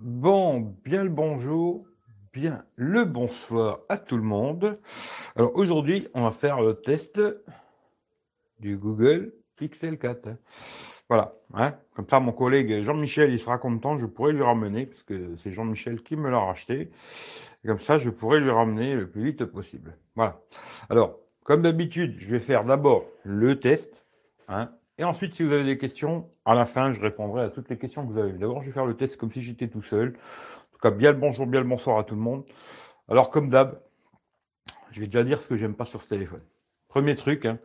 Bon, bien le bonjour, bien le bonsoir à tout le monde. Alors aujourd'hui, on va faire le test du Google Pixel 4. Voilà, hein. comme ça mon collègue Jean-Michel, il sera content, je pourrai lui ramener, parce que c'est Jean-Michel qui me l'a racheté. comme ça, je pourrai lui ramener le plus vite possible. Voilà. Alors, comme d'habitude, je vais faire d'abord le test. Hein, et ensuite, si vous avez des questions, à la fin, je répondrai à toutes les questions que vous avez. D'abord, je vais faire le test comme si j'étais tout seul. En tout cas, bien le bonjour, bien le bonsoir à tout le monde. Alors, comme d'hab, je vais déjà dire ce que j'aime pas sur ce téléphone. Premier truc, hein,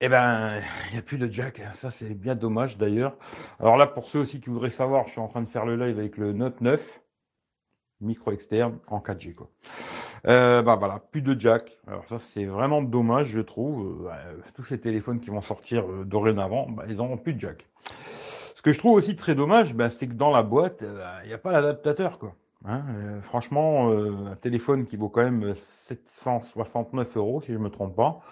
eh ben, il n'y a plus de jack. Hein. Ça, c'est bien dommage d'ailleurs. Alors là, pour ceux aussi qui voudraient savoir, je suis en train de faire le live avec le Note 9 micro externe en 4G quoi. Euh, bah voilà, plus de jack. Alors ça c'est vraiment dommage je trouve. Euh, tous ces téléphones qui vont sortir euh, dorénavant, bah, ils n'auront plus de jack. Ce que je trouve aussi très dommage, bah, c'est que dans la boîte, bah, il n'y a pas l'adaptateur quoi. Hein, franchement, un téléphone qui vaut quand même 769 euros si je me trompe pas.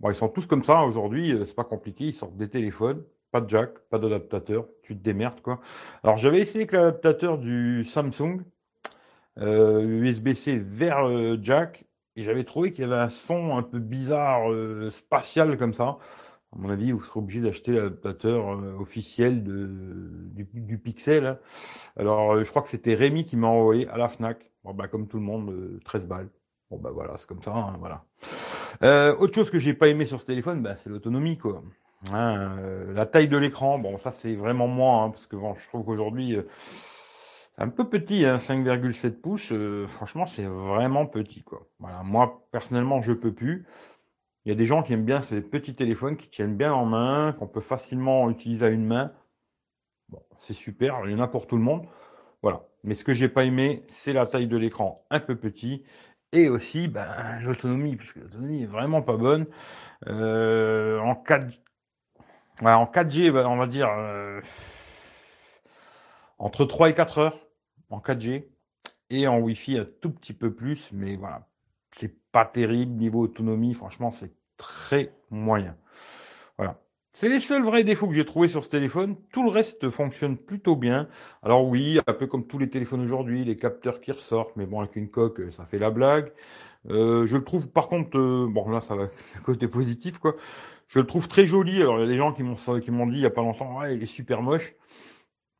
Bon, ils sont tous comme ça aujourd'hui, c'est pas compliqué, ils sortent des téléphones, pas de jack, pas d'adaptateur, tu te démerdes quoi. Alors j'avais essayé avec l'adaptateur du Samsung, USB-C euh, vers euh, jack et j'avais trouvé qu'il y avait un son un peu bizarre, euh, spatial comme ça. À mon avis, vous serez obligé d'acheter l'adaptateur officiel de, du, Pixel. Hein. Alors, je crois que c'était Rémi qui m'a envoyé à la Fnac. Bon, bah, comme tout le monde, 13 balles. Bon, bah voilà, c'est comme ça. Hein, voilà. autre chose que j'ai pas aimé sur ce téléphone, bah, c'est l'autonomie, quoi. Hein, la taille de l'écran, bon, ça c'est vraiment moi, parce que bon, je trouve qu'aujourd'hui, un peu petit, hein, 5,7 pouces. Euh, franchement, c'est vraiment petit, quoi. Moi personnellement, je peux plus. Il y a des gens qui aiment bien ces petits téléphones qui tiennent bien en main, qu'on peut facilement utiliser à une main. C'est super, il y en a pour tout le monde. Voilà. Mais ce que j'ai pas aimé, c'est la taille de l'écran un peu petit et aussi ben, l'autonomie, parce que l'autonomie est vraiment pas bonne. Euh, en 4 en 4G, on va dire euh, entre 3 et 4 heures en 4G et en Wi-Fi un tout petit peu plus, mais voilà, c'est pas terrible niveau autonomie, franchement, c'est très moyen. Voilà. C'est les seuls vrais défauts que j'ai trouvés sur ce téléphone. Tout le reste fonctionne plutôt bien. Alors oui, un peu comme tous les téléphones aujourd'hui, les capteurs qui ressortent, mais bon, avec une coque, ça fait la blague. Euh, je le trouve par contre, euh, bon là ça va côté positif quoi. Je le trouve très joli. Alors il y a des gens qui m'ont qui m'ont dit il y a pas longtemps, ouais, il est super moche.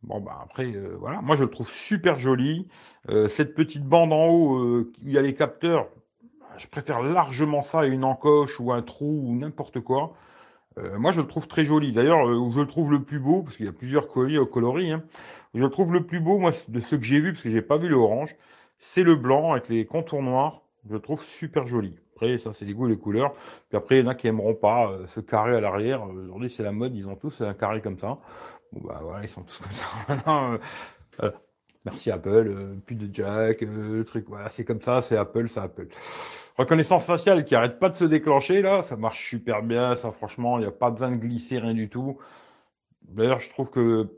Bon, bah après, euh, voilà. Moi, je le trouve super joli. Euh, cette petite bande en haut, euh, il y a les capteurs, je préfère largement ça à une encoche ou un trou ou n'importe quoi. moi, je le trouve très joli. D'ailleurs, où je le trouve le plus beau, parce qu'il y a plusieurs colis, coloris, hein, je le trouve le plus beau, moi, de ceux que j'ai vus, parce que j'ai pas vu le orange, c'est le blanc avec les contours noirs. Je le trouve super joli. Après, ça, c'est les goûts et couleurs. Puis après, il y en a qui aimeront pas ce carré à l'arrière. Aujourd'hui, c'est la mode, ils ont tous un carré comme ça. Bah voilà, ils sont tous comme ça. Euh, merci Apple, euh, plus de jack, euh, le truc, voilà, c'est comme ça, c'est Apple, c'est Apple. Reconnaissance faciale qui arrête pas de se déclencher là, ça marche super bien, ça franchement, il n'y a pas besoin de glisser, rien du tout. D'ailleurs, je trouve que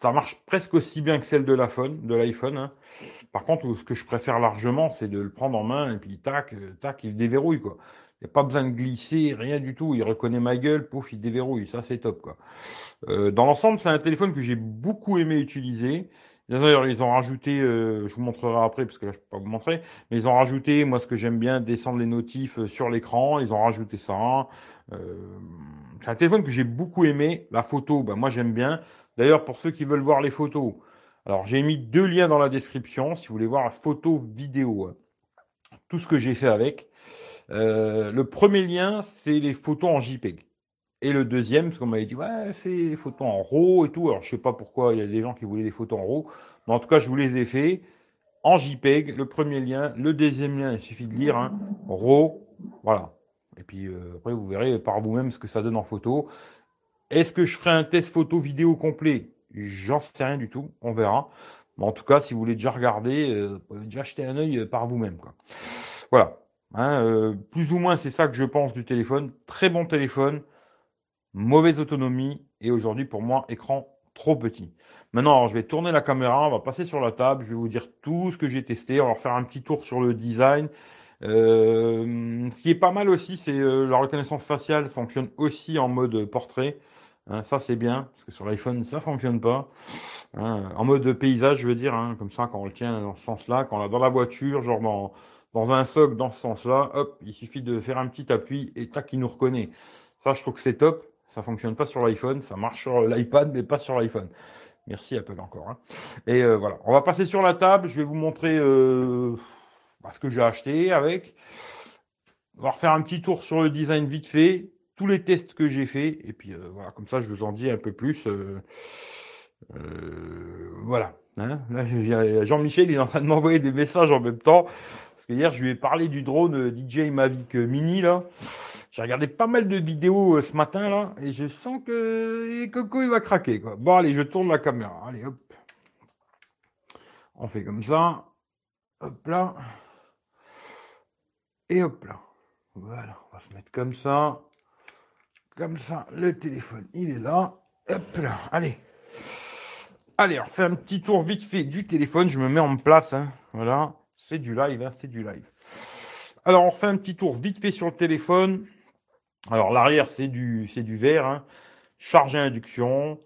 ça marche presque aussi bien que celle de l'iPhone, de l'iPhone. Hein. Par contre, ce que je préfère largement, c'est de le prendre en main et puis tac, tac, il déverrouille quoi. Il n'y a pas besoin de glisser, rien du tout. Il reconnaît ma gueule, pouf, il déverrouille. Ça, c'est top, quoi. Euh, dans l'ensemble, c'est un téléphone que j'ai beaucoup aimé utiliser. D'ailleurs, ils ont rajouté, euh, je vous montrerai après, parce que là, je peux pas vous montrer, mais ils ont rajouté, moi, ce que j'aime bien, descendre les notifs euh, sur l'écran. Ils ont rajouté ça. c'est un téléphone que j'ai beaucoup aimé. La photo, ben, moi, j'aime bien. D'ailleurs, pour ceux qui veulent voir les photos, alors j'ai mis deux liens dans la description si vous voulez voir la photo vidéo. Hein. Tout ce que j'ai fait avec. Euh, le premier lien, c'est les photos en JPEG. Et le deuxième, parce qu'on m'avait dit, ouais, fais les photos en RAW et tout. Alors, je sais pas pourquoi il y a des gens qui voulaient des photos en RAW. Mais en tout cas, je vous les ai fait en JPEG. Le premier lien. Le deuxième lien, il suffit de lire, hein, RAW. Voilà. Et puis, euh, après, vous verrez par vous-même ce que ça donne en photo. Est-ce que je ferai un test photo vidéo complet? J'en sais rien du tout. On verra. Mais en tout cas, si vous voulez déjà regarder, euh, vous pouvez déjà jeter un œil par vous-même. Voilà. Hein, euh, plus ou moins, c'est ça que je pense du téléphone. Très bon téléphone, mauvaise autonomie et aujourd'hui pour moi écran trop petit. Maintenant, je vais tourner la caméra, on va passer sur la table, je vais vous dire tout ce que j'ai testé, on va faire un petit tour sur le design. Euh, ce qui est pas mal aussi, c'est euh, la reconnaissance faciale fonctionne aussi en mode portrait. Hein, ça c'est bien, parce que sur l'iPhone ça fonctionne pas. Hein, en mode paysage, je veux dire, comme ça, quand on le tient dans ce sens-là, quand on l'a dans la voiture, genre dans, dans un socle dans ce sens-là, hop, il suffit de faire un petit appui et tac, il nous reconnaît. Ça, je trouve que c'est top. Ça fonctionne pas sur l'iPhone, ça marche sur l'iPad, mais pas sur l'iPhone. Merci Apple encore. Hein. Et euh, voilà, on va passer sur la table. Je vais vous montrer euh, bah, ce que j'ai acheté avec. On va refaire un petit tour sur le design vite fait, tous les tests que j'ai fait, et puis euh, voilà, comme ça, je vous en dis un peu plus. voilà. Hein. Là, Jean-Michel, il est en train de m'envoyer des messages en même temps. Hier, je lui ai parlé du drone DJ Mavic Mini là. J'ai regardé pas mal de vidéos euh, ce matin là et je sens que Coco il va craquer. Bon allez, je tourne la caméra. Allez hop. On fait comme ça. Hop là. Et hop là. Voilà, on va se mettre comme ça. Comme ça, le téléphone, il est là. Hop là, allez. Allez, on fait un petit tour vite fait du téléphone. Je me mets en place. Hein. Voilà, c'est du live, hein, c'est du live. Alors, on refait un petit tour vite fait sur le téléphone. Alors l'arrière c'est du c'est du verre, hein. charge à induction,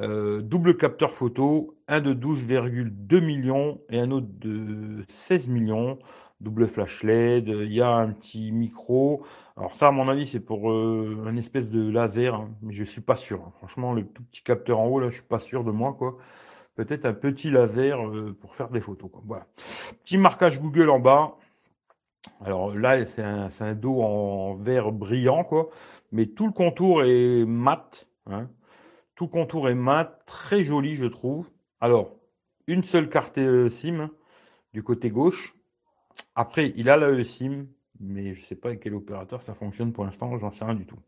euh, double capteur photo, un de 12,2 millions et un autre de 16 millions, double flash LED, il y a un petit micro. Alors ça à mon avis c'est pour euh, un espèce de laser, hein, mais je suis pas sûr. Hein. Franchement le tout petit capteur en haut là je suis pas sûr de moi quoi. Peut-être un petit laser euh, pour faire des photos. Voilà. Petit marquage Google en bas. Alors là, c'est un, dos en verre brillant, quoi. Mais tout le contour est mat. Hein. Tout le contour est mat, très joli, je trouve. Alors, une seule carte euh, SIM du côté gauche. Après, il a la SIM, mais je ne sais pas avec quel opérateur ça fonctionne pour l'instant, j'en sais rien du tout.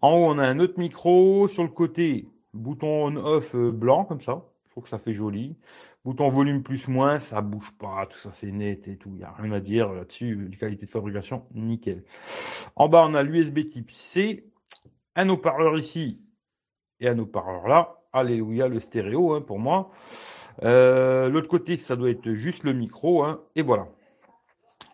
En haut, on a un autre micro. Sur le côté, bouton on-off euh, blanc, comme ça. Trouve que ça fait joli. Bouton volume plus moins, ça bouge pas, tout ça c'est net et tout. Il n'y a rien à dire là-dessus. Qualité de fabrication, nickel. En bas, on a l'USB type C, un haut-parleur ici et un haut-parleur là. Alléluia, le stéréo hein, pour moi. Euh, l'autre côté, ça doit être juste le micro. Hein, et voilà.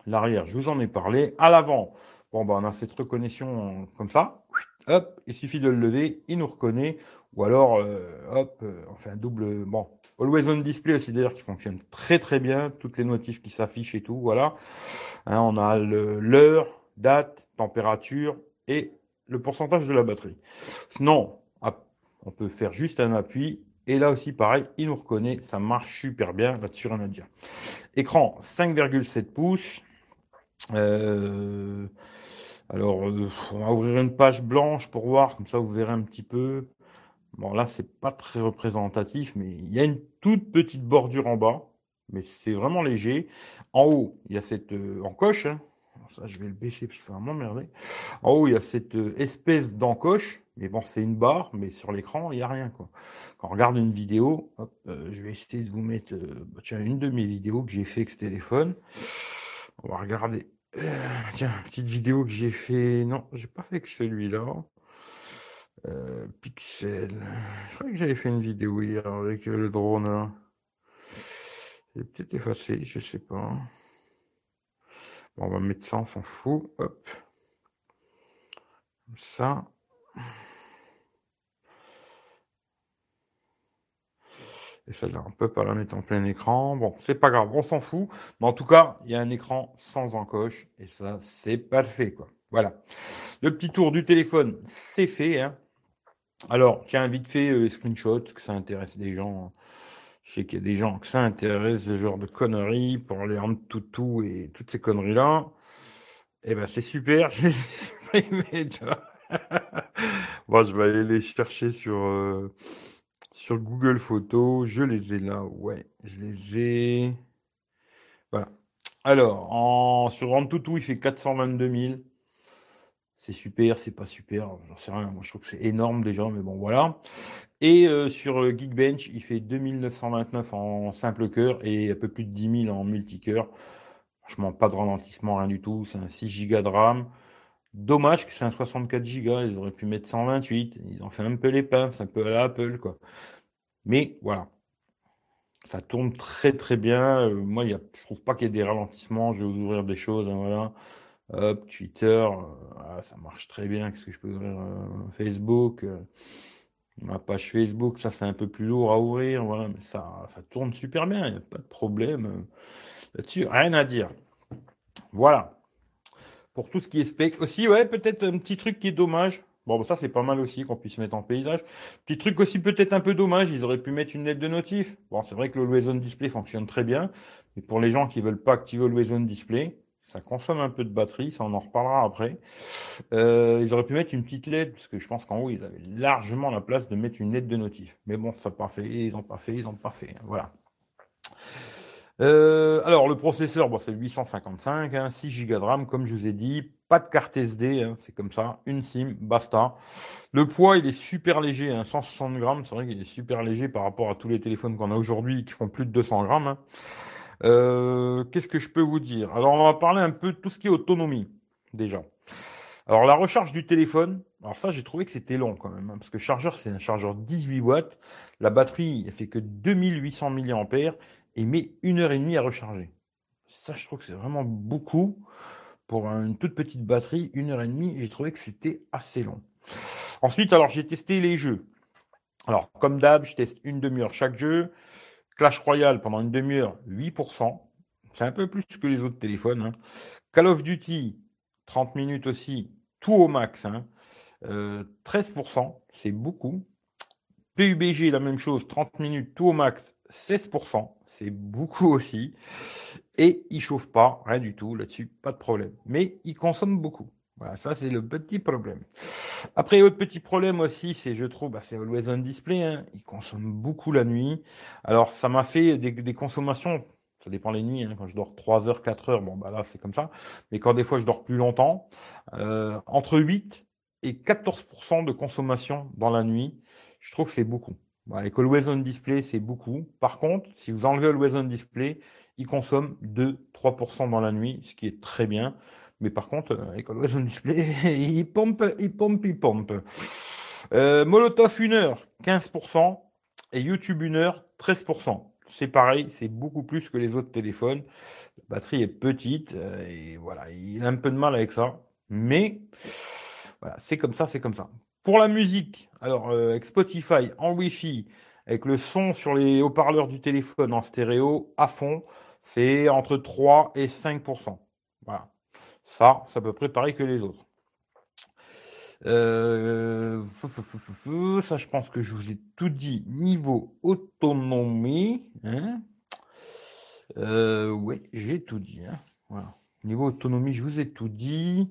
L'arrière, je vous en ai parlé. À l'avant, bon, bah, on a cette reconnaissance comme ça. Hop, il suffit de le lever, il nous reconnaît. Ou alors, euh, hop, on fait un double. Bon, Always on display aussi d'ailleurs qui fonctionne très très bien, toutes les notifs qui s'affichent et tout, voilà. Hein, on a l'heure, date, température et le pourcentage de la batterie. Sinon, on peut faire juste un appui et là aussi pareil, il nous reconnaît, ça marche super bien là-dessus rien à dire. Écran 5,7 pouces. Euh, alors, euh, on va ouvrir une page blanche pour voir, comme ça vous verrez un petit peu. Bon, là, c'est pas très représentatif, mais il y a une toute petite bordure en bas, mais c'est vraiment léger. En haut, il y a cette euh, encoche. Hein. Ça, je vais le baisser parce que c'est vraiment merdé. En haut, il y a cette euh, espèce d'encoche, mais bon, c'est une barre, mais sur l'écran, il n'y a rien. Quoi. Quand on regarde une vidéo, euh, je vais essayer de vous mettre bah, tiens, une de mes vidéos que j'ai fait avec ce téléphone. On va regarder. tiens, petite vidéo que j'ai fait. Non, j'ai pas fait que celui-là. Euh, Pixel. Je crois que j'avais fait une vidéo hier avec euh, le drone. J'ai peut-être effacé, je sais pas. Bon, on va mettre ça, on s'en fout. Hop. ça. Et celle-là, on peut pas la mettre en plein écran. Bon, c'est pas grave, on s'en fout. Mais en tout cas, il y a un écran sans encoche. Et ça, c'est parfait, quoi. Voilà. Le petit tour du téléphone, c'est fait. Hein. Alors, tiens, vite fait, euh, screenshot, que ça intéresse des gens. Je sais qu'il y a des gens que ça intéresse, ce genre de conneries, pour les toutou et toutes ces conneries-là. Eh ben, c'est super, je les ai supprimés, tu vois. bon, je vais aller les chercher sur, euh, sur Google Photos. Je les ai là, ouais, je les ai. Voilà. Alors, sur toutou, il fait 422 000 c'est super, c'est pas super, j'en sais rien. Moi, je trouve que c'est énorme déjà, mais bon, voilà. Et euh, sur Geekbench, il fait 2929 en simple cœur et un peu plus de 10 000 en multicœur. Franchement, pas de ralentissement, rien du tout. C'est un 6 Go de RAM. Dommage que c'est un 64 Go. Ils auraient pu mettre 128. Ils ont fait un peu les pinces, un peu à la Apple, quoi. Mais voilà. Ça tourne très très bien. Euh, moi, y a, je trouve pas qu'il y ait des ralentissements. Je vais vous ouvrir des choses. Hein, voilà. Twitter, euh, ça marche très bien. Qu'est-ce que je peux ouvrir euh, Facebook euh, Ma page Facebook, ça c'est un peu plus lourd à ouvrir, voilà, mais ça, tourne super bien, il n'y a pas de problème là-dessus, rien à dire. Voilà. Pour tout ce qui est spec. Aussi, ouais, peut-être un petit truc qui est dommage. Bon, ça c'est pas mal aussi qu'on puisse mettre en paysage. Petit truc aussi peut-être un peu dommage, ils auraient pu mettre une lettre de notif. Bon, c'est vrai que le On Display fonctionne très bien, mais pour les gens qui veulent pas activer le On Display, ça consomme un peu de batterie, ça on en reparlera après. Euh, ils auraient pu mettre une petite LED, parce que je pense qu'en haut, ils avaient largement la place de mettre une LED de notif. Mais bon, ça n'a pas fait, ils n'ont pas fait, ils n'ont pas fait. Hein, voilà. Euh, alors, le processeur, bon, c'est 855, 6 Go de RAM, comme je vous ai dit. Pas de carte SD, hein, c'est comme ça. Une SIM, basta. Le poids, il est super léger, 160 grammes. C'est vrai qu'il est super léger par rapport à tous les téléphones qu'on a aujourd'hui qui font plus de 200 grammes. Euh, qu'est-ce que je peux vous dire? Alors, on va parler un peu de tout ce qui est autonomie, déjà. Alors, la recharge du téléphone, alors ça, j'ai trouvé que c'était long quand même, hein, parce que chargeur, c'est un chargeur 18 watts. La batterie, elle fait que 2800 mAh et met une heure et demie à recharger. Ça, je trouve que c'est vraiment beaucoup. Pour une toute petite batterie, une heure et demie, j'ai trouvé que c'était assez long. Ensuite, alors j'ai testé les jeux. Alors, comme d'hab, je teste une demi-heure chaque jeu. Clash Royale pendant une demi-heure, 8%. C'est un peu plus que les autres téléphones. Hein. Call of Duty, 30 minutes aussi, tout au max. 13%, hein. euh, c'est beaucoup. PUBG, la même chose, 30 minutes, tout au max, 16%, c'est beaucoup aussi. Et il chauffe pas, rien du tout là-dessus, pas de problème. Mais il consomme beaucoup. Voilà, ça c'est le petit problème. Après, autre petit problème aussi, c'est, je trouve, bah, c'est Always On Display. Hein. Il consomme beaucoup la nuit. Alors, ça m'a fait des, consommations. Ça dépend les nuits. Hein. Quand je dors 3 heures, 4 heures, bon, bah là, c'est comme ça. Mais quand des fois je dors plus longtemps, euh, entre 8 et 14% de consommation dans la nuit, je trouve que c'est beaucoup. avec Always On Display, c'est beaucoup. Par contre, si vous enlevez Always On Display, il consomme 2-3% dans la nuit, ce qui est très bien. Mais par contre, euh, avec Always On Display, il pompe, il pompe, il pompe. Euh, Molotov 1 heure, 15%. Et YouTube 1 heure, 13%. C'est pareil, c'est beaucoup plus que les autres téléphones. La batterie est petite euh, et voilà, il a un peu de mal avec ça. Mais voilà, c'est comme ça, c'est comme ça. Pour la musique, alors avec Spotify en Wi-Fi, avec le son sur les haut-parleurs du téléphone en stéréo à fond, c'est entre 3 et 5%. Voilà. Ça, ça peut préparer que les autres. Euh, ça, je pense que je vous ai tout dit niveau autonomie. Hein. Euh, oui, j'ai tout dit. Hein. Niveau autonomie, je vous ai tout dit.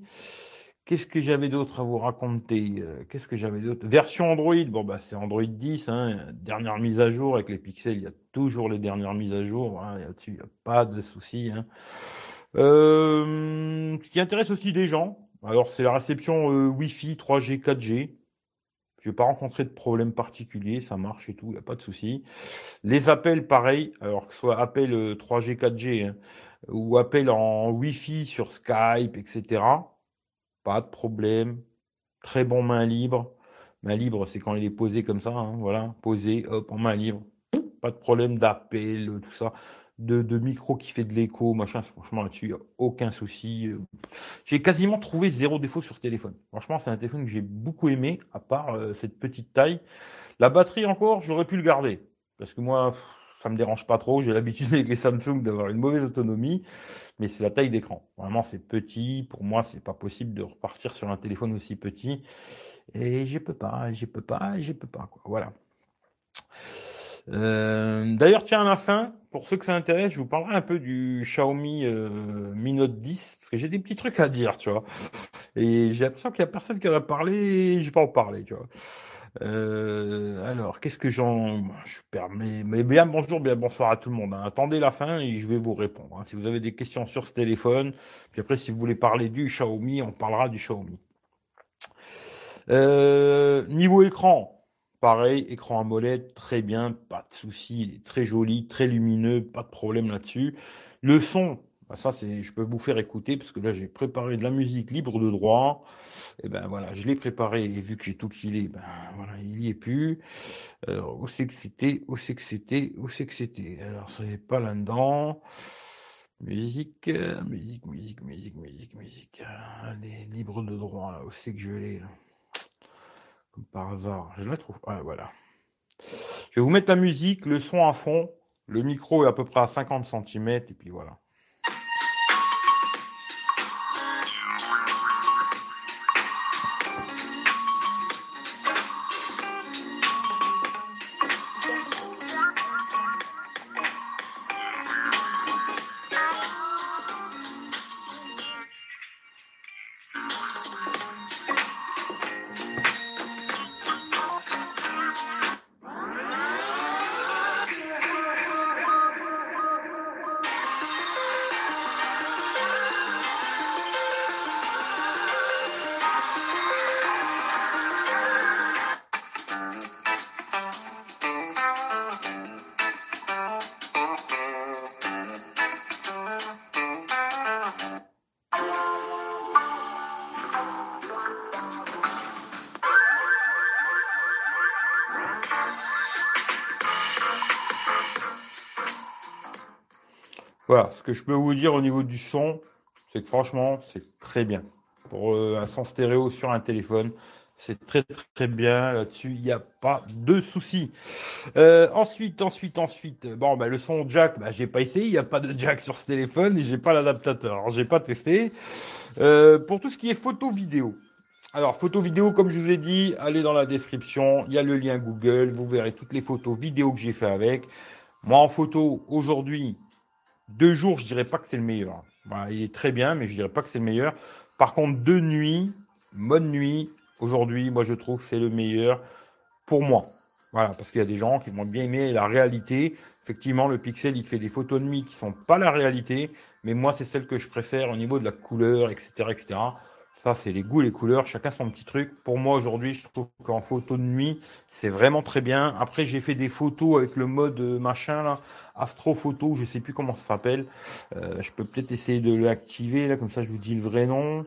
Qu'est-ce que j'avais d'autre à vous raconter euh, Qu'est-ce que j'avais d'autre? Version Android, bon bah c'est Android 10, hein, dernière mise à jour avec les pixels, il y a toujours les dernières mises à jour, il n'y a pas de souci. Euh, ce qui intéresse aussi des gens, alors c'est la réception euh, Wi-Fi 3G, 4G. Je n'ai pas rencontré de problème particulier, ça marche et tout, il n'y a pas de souci. Les appels, pareil, alors que ce soit appel 3G, 4G hein, ou appel en Wi-Fi sur Skype, etc. Pas de problème. Très bon main libre. Main libre, c'est quand il est posé comme ça, hein, voilà, posé, hop, en main libre. Pas de problème d'appel, tout ça de, micro qui fait de l'écho, machin. Franchement, là-dessus, aucun souci. J'ai quasiment trouvé zéro défaut sur ce téléphone. Franchement, c'est un téléphone que j'ai beaucoup aimé, à part euh, cette petite taille. La batterie, encore, j'aurais pu le garder. Parce que moi, ça me dérange pas trop. J'ai l'habitude avec les Samsung d'avoir une mauvaise autonomie. Mais c'est la taille d'écran. Vraiment, c'est petit. Pour moi, c'est pas possible de repartir sur un téléphone aussi petit. Et je peux pas, je peux pas, je peux pas. Voilà. Euh, d'ailleurs, tiens, à la fin, pour ceux que ça intéresse, je vous parlerai un peu du Xiaomi euh, Mi Note 10, parce que j'ai des petits trucs à dire, tu vois. Et j'ai l'impression qu'il n'y a personne qui en a parlé, et je vais pas en parler, tu vois. Euh, alors, qu'est-ce que j'en... Je permets... Mais bien bonjour, bien bonsoir à tout le monde. Hein. Attendez la fin et je vais vous répondre. Hein. Si vous avez des questions sur ce téléphone, puis après, si vous voulez parler du Xiaomi, on parlera du Xiaomi. niveau écran, Pareil, écran AMOLED, très bien, pas de souci, très joli, très lumineux, pas de problème là-dessus. Le son, bah, ça c'est, je peux vous faire écouter parce que là j'ai préparé de la musique libre de droit. Et ben voilà, je l'ai préparé et vu que j'ai tout killé, ben voilà, il n'y est plus. Alors, où c'est que c'était, où c'est que c'était, où c'est que c'était. Alors ça n'est pas là-dedans. Musique, musique, musique, musique, musique, musique. Allez, libre de droit, là, où c'est que je l'ai là? Comme par hasard, je la trouve. Ouais, voilà. Je vais vous mettre la musique, le son à fond. Le micro est à peu près à 50 cm et puis voilà. Voilà, ce que je peux vous dire au niveau du son, c'est que franchement, c'est très bien. Pour euh, un son stéréo sur un téléphone, c'est très très bien là-dessus, il n'y a pas de souci. Euh, ensuite, ensuite, ensuite, bon, ben, le son jack, ben, j'ai pas essayé, il n'y a pas de jack sur ce téléphone et j'ai pas l'adaptateur. Alors, j'ai pas testé. Euh, pour tout ce qui est photo vidéo. Alors, photo vidéo, comme je vous ai dit, allez dans la description, il y a le lien Google, vous verrez toutes les photos vidéo que j'ai fait avec. Moi, en photo, aujourd'hui, deux jours, je dirais pas que c'est le meilleur. il est très bien, mais je dirais pas que c'est le meilleur. Par contre, deux nuits, mode nuit, aujourd'hui, moi je trouve que c'est le meilleur pour moi. Voilà, parce qu'il y a des gens qui vont bien aimer la réalité. Effectivement, le Pixel, il fait des photos de nuit qui sont pas la réalité, mais moi, c'est celle que je préfère au niveau de la couleur, etc., etc. Ça, c'est les goûts les couleurs. Chacun son petit truc. Pour moi, aujourd'hui, je trouve qu'en photo de nuit, c'est vraiment très bien. Après, j'ai fait des photos avec le mode euh, machin, là. Astrophoto, je sais plus comment ça s'appelle. Euh, je peux peut-être essayer de l'activer là, comme ça je vous dis le vrai nom.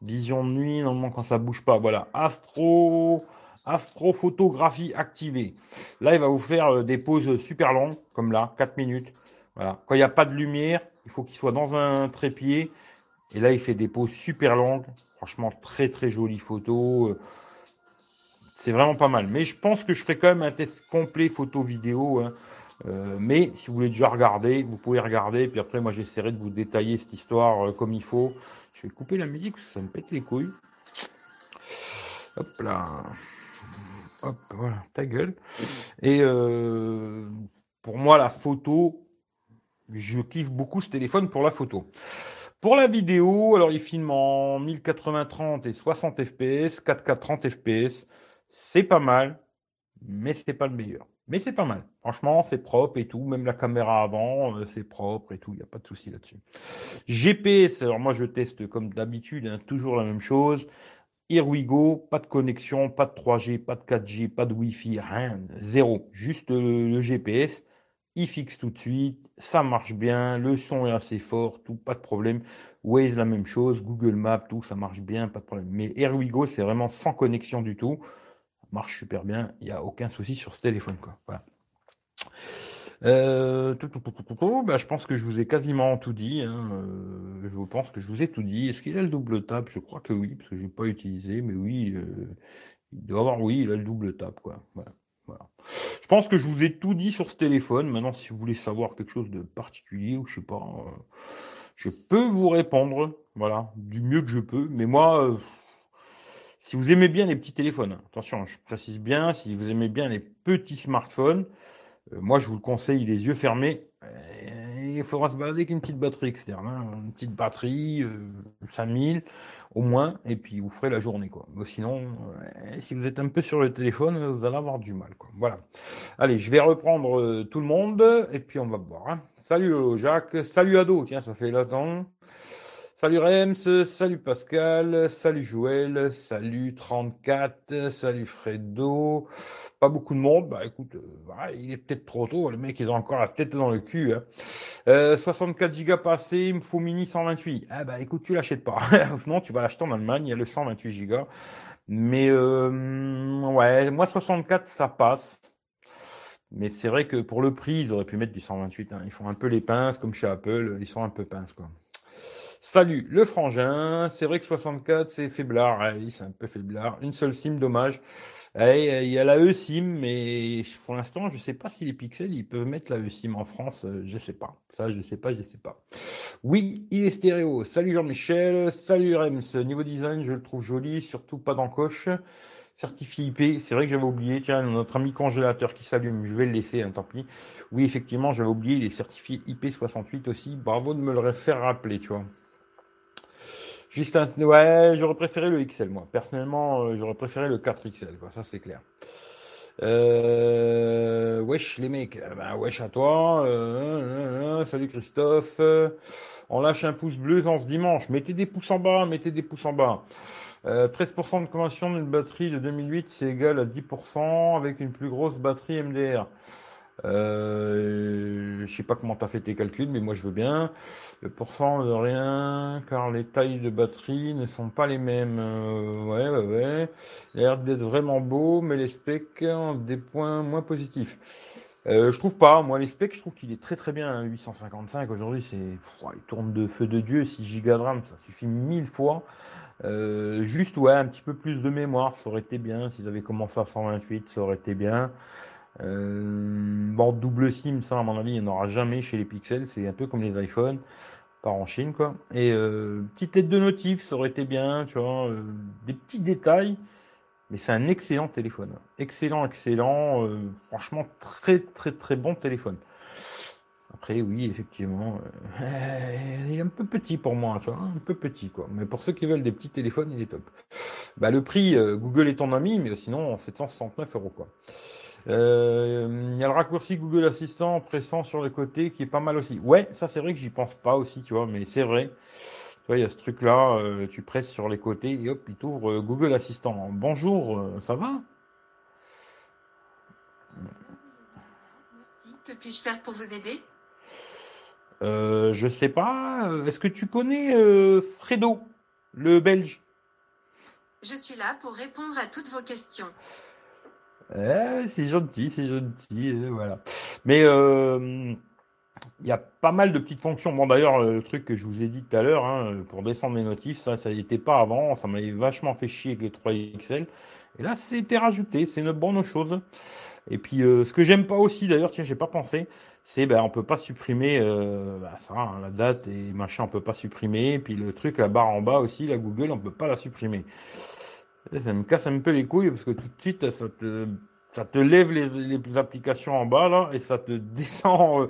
Vision de nuit, normalement quand ça bouge pas. Voilà, Astro, astrophotographie activée. Là, il va vous faire euh, des pauses super longues, comme là, 4 minutes. Voilà. Quand il n'y a pas de lumière, il faut qu'il soit dans un trépied. Et là, il fait des pauses super longues. Franchement, très très jolie photo. C'est vraiment pas mal. Mais je pense que je ferai quand même un test complet photo-vidéo. Hein. Euh, mais si vous voulez déjà regarder, vous pouvez regarder. Puis après, moi, j'essaierai de vous détailler cette histoire euh, comme il faut. Je vais couper la musique ça me pète les couilles. Hop là. Hop, voilà, ta gueule. Et euh, pour moi, la photo, je kiffe beaucoup ce téléphone pour la photo. Pour la vidéo, alors il filme en 1080-30 et 60 fps, 4K 30 fps. C'est pas mal, mais c'est pas le meilleur. Mais c'est pas mal. Franchement, c'est propre et tout. Même la caméra avant, euh, c'est propre et tout. Il n'y a pas de souci là-dessus. GPS, alors moi je teste comme d'habitude, hein, toujours la même chose. Here we go, pas de connexion, pas de 3G, pas de 4G, pas de Wi-Fi, rien, zéro. Juste le, GPS, il fixe tout de suite, ça marche bien, le son est assez fort, tout, pas de problème. Waze, la même chose, Google Maps, tout, ça marche bien, pas de problème. Mais Here we go, c'est vraiment sans connexion du tout marche super bien, il n'y a aucun souci sur ce téléphone. Quoi. Voilà. Euh, bah, je pense que je vous ai quasiment tout dit. Hein. Euh, je pense que je vous ai tout dit. Est-ce qu'il a le double tap? Je crois que oui, parce que je n'ai pas utilisé, mais oui, euh, il doit avoir oui, il a le double tap. Quoi. Je pense que je vous ai tout dit sur ce téléphone. Maintenant, si vous voulez savoir quelque chose de particulier ou je sais pas, je peux vous répondre, voilà, du mieux que je peux. Mais moi, si vous aimez bien les petits téléphones, attention, je précise bien, si vous aimez bien les petits smartphones, euh, moi je vous le conseille les yeux fermés. Euh, il faudra se balader avec une petite batterie externe, hein, une petite batterie, 5000 euh, au moins, et puis vous ferez la journée. Quoi. sinon, si vous êtes un peu sur le téléphone, vous allez avoir du mal. Quoi. Voilà. Allez, je vais reprendre tout le monde, et puis on va voir. Hein. Salut Jacques, salut Ado, tiens, ça fait longtemps. Salut Rems, salut Pascal, salut Joël, salut 34, salut Fredo. Pas beaucoup de monde, bah écoute, euh, il est peut-être trop tôt, le mec il a encore la tête dans le cul. 64 hein. Euh, passé, il me faut mini 128. Ah bah écoute, tu l'achètes pas. non, tu vas l'acheter en Allemagne, il y a le 128 Go. Mais euh, ouais, moi 64 ça passe. Mais c'est vrai que pour le prix, ils auraient pu mettre du 128. Hein. Ils font un peu les pinces, comme chez Apple, ils sont un peu pinces quoi. Salut le frangin, c'est vrai que 64 c'est faiblard, c'est un peu faiblard, une seule SIM dommage. il y a la eSIM, mais pour l'instant je sais pas si les pixels ils peuvent mettre la eSIM en France, euh, je sais pas. Ça je sais pas, je sais pas. Oui, il est stéréo. Salut Jean-Michel, salut Rems. Niveau design, je le trouve joli, surtout pas d'encoche. Certifié IP, c'est vrai que j'avais oublié, tiens, notre ami congélateur qui s'allume, je vais le laisser, hein, tant pis. Oui, effectivement, j'avais oublié, il est certifié IP68 aussi. Bravo de me le faire rappeler, tu vois. Juste un... Ouais, j'aurais préféré le XL, moi. Personnellement, euh, j'aurais préféré le 4XL, quoi. Ça, c'est clair. Euh... Wesh, les mecs. Bah, wesh à toi. Euh, salut Christophe. On lâche un pouce bleu dans ce dimanche. Mettez des pouces en bas, mettez des pouces en bas. 13% euh, de conversion d'une batterie de 2008, c'est égal à 10% avec une plus grosse batterie MDR. Euh, je sais pas comment tu as fait tes calculs, mais moi je veux bien. Le pourcent de rien, car les tailles de batterie ne sont pas les mêmes. Euh, ouais, ouais, ouais. Il a l'air d'être vraiment beau, mais les specs ont des points moins positifs. Euh, je trouve pas. Moi, les specs, je trouve qu'il est très très bien. 855 aujourd'hui, c'est, il tourne de feu de dieu. 6 Go de RAM, ça suffit mille fois. Euh, juste, ouais, un petit peu plus de mémoire, ça aurait été bien. S'ils avaient commencé à 128, ça aurait été bien. Euh, bon, double SIM, ça, à mon avis, il n'y en aura jamais chez les Pixels. C'est un peu comme les iPhones, pas en Chine, quoi. Et euh, petite tête de notif, ça aurait été bien, tu vois. Euh, des petits détails, mais c'est un excellent téléphone. Excellent, excellent. Franchement, très, très, très bon téléphone. Après, oui, effectivement, il est un peu petit pour moi, tu vois, un peu petit, quoi. Mais pour ceux qui veulent des petits téléphones, il est top. Bah, le prix, Google est ton ami, mais sinon, 769 euros, quoi. Euh, il y a le raccourci Google Assistant pressant sur le côté qui est pas mal aussi. Ouais, ça c'est vrai que j'y pense pas aussi, tu vois, mais c'est vrai. Tu vois, il y a ce truc-là, tu presses sur les côtés et hop, il t'ouvre Google Assistant. Bonjour, ça va? Merci. Que puis-je faire pour vous aider? Euh, je sais pas. Est-ce que tu connais euh, Fredo, le Belge? Je suis là pour répondre à toutes vos questions. Eh, c'est gentil, c'est gentil, voilà. Mais euh, il y a pas mal de petites fonctions. Bon, d'ailleurs, le truc que je vous ai dit tout à l'heure, hein, pour descendre mes notifs, ça, ça n'était pas avant. Ça m'avait vachement fait chier avec les 3 XL. Et là, c'était rajouté. C'est une bonne chose. Et puis, ce que j'aime pas aussi, d'ailleurs, tiens, j'ai pas pensé, c'est ben on peut pas supprimer euh, ben, ça, hein, la date et machin, on peut pas supprimer. puis le truc, la barre en bas aussi, la Google, on peut pas la supprimer. Ça me casse un peu les couilles parce que tout de suite, ça te, ça te lève les, les applications en bas là et ça te descend. Euh,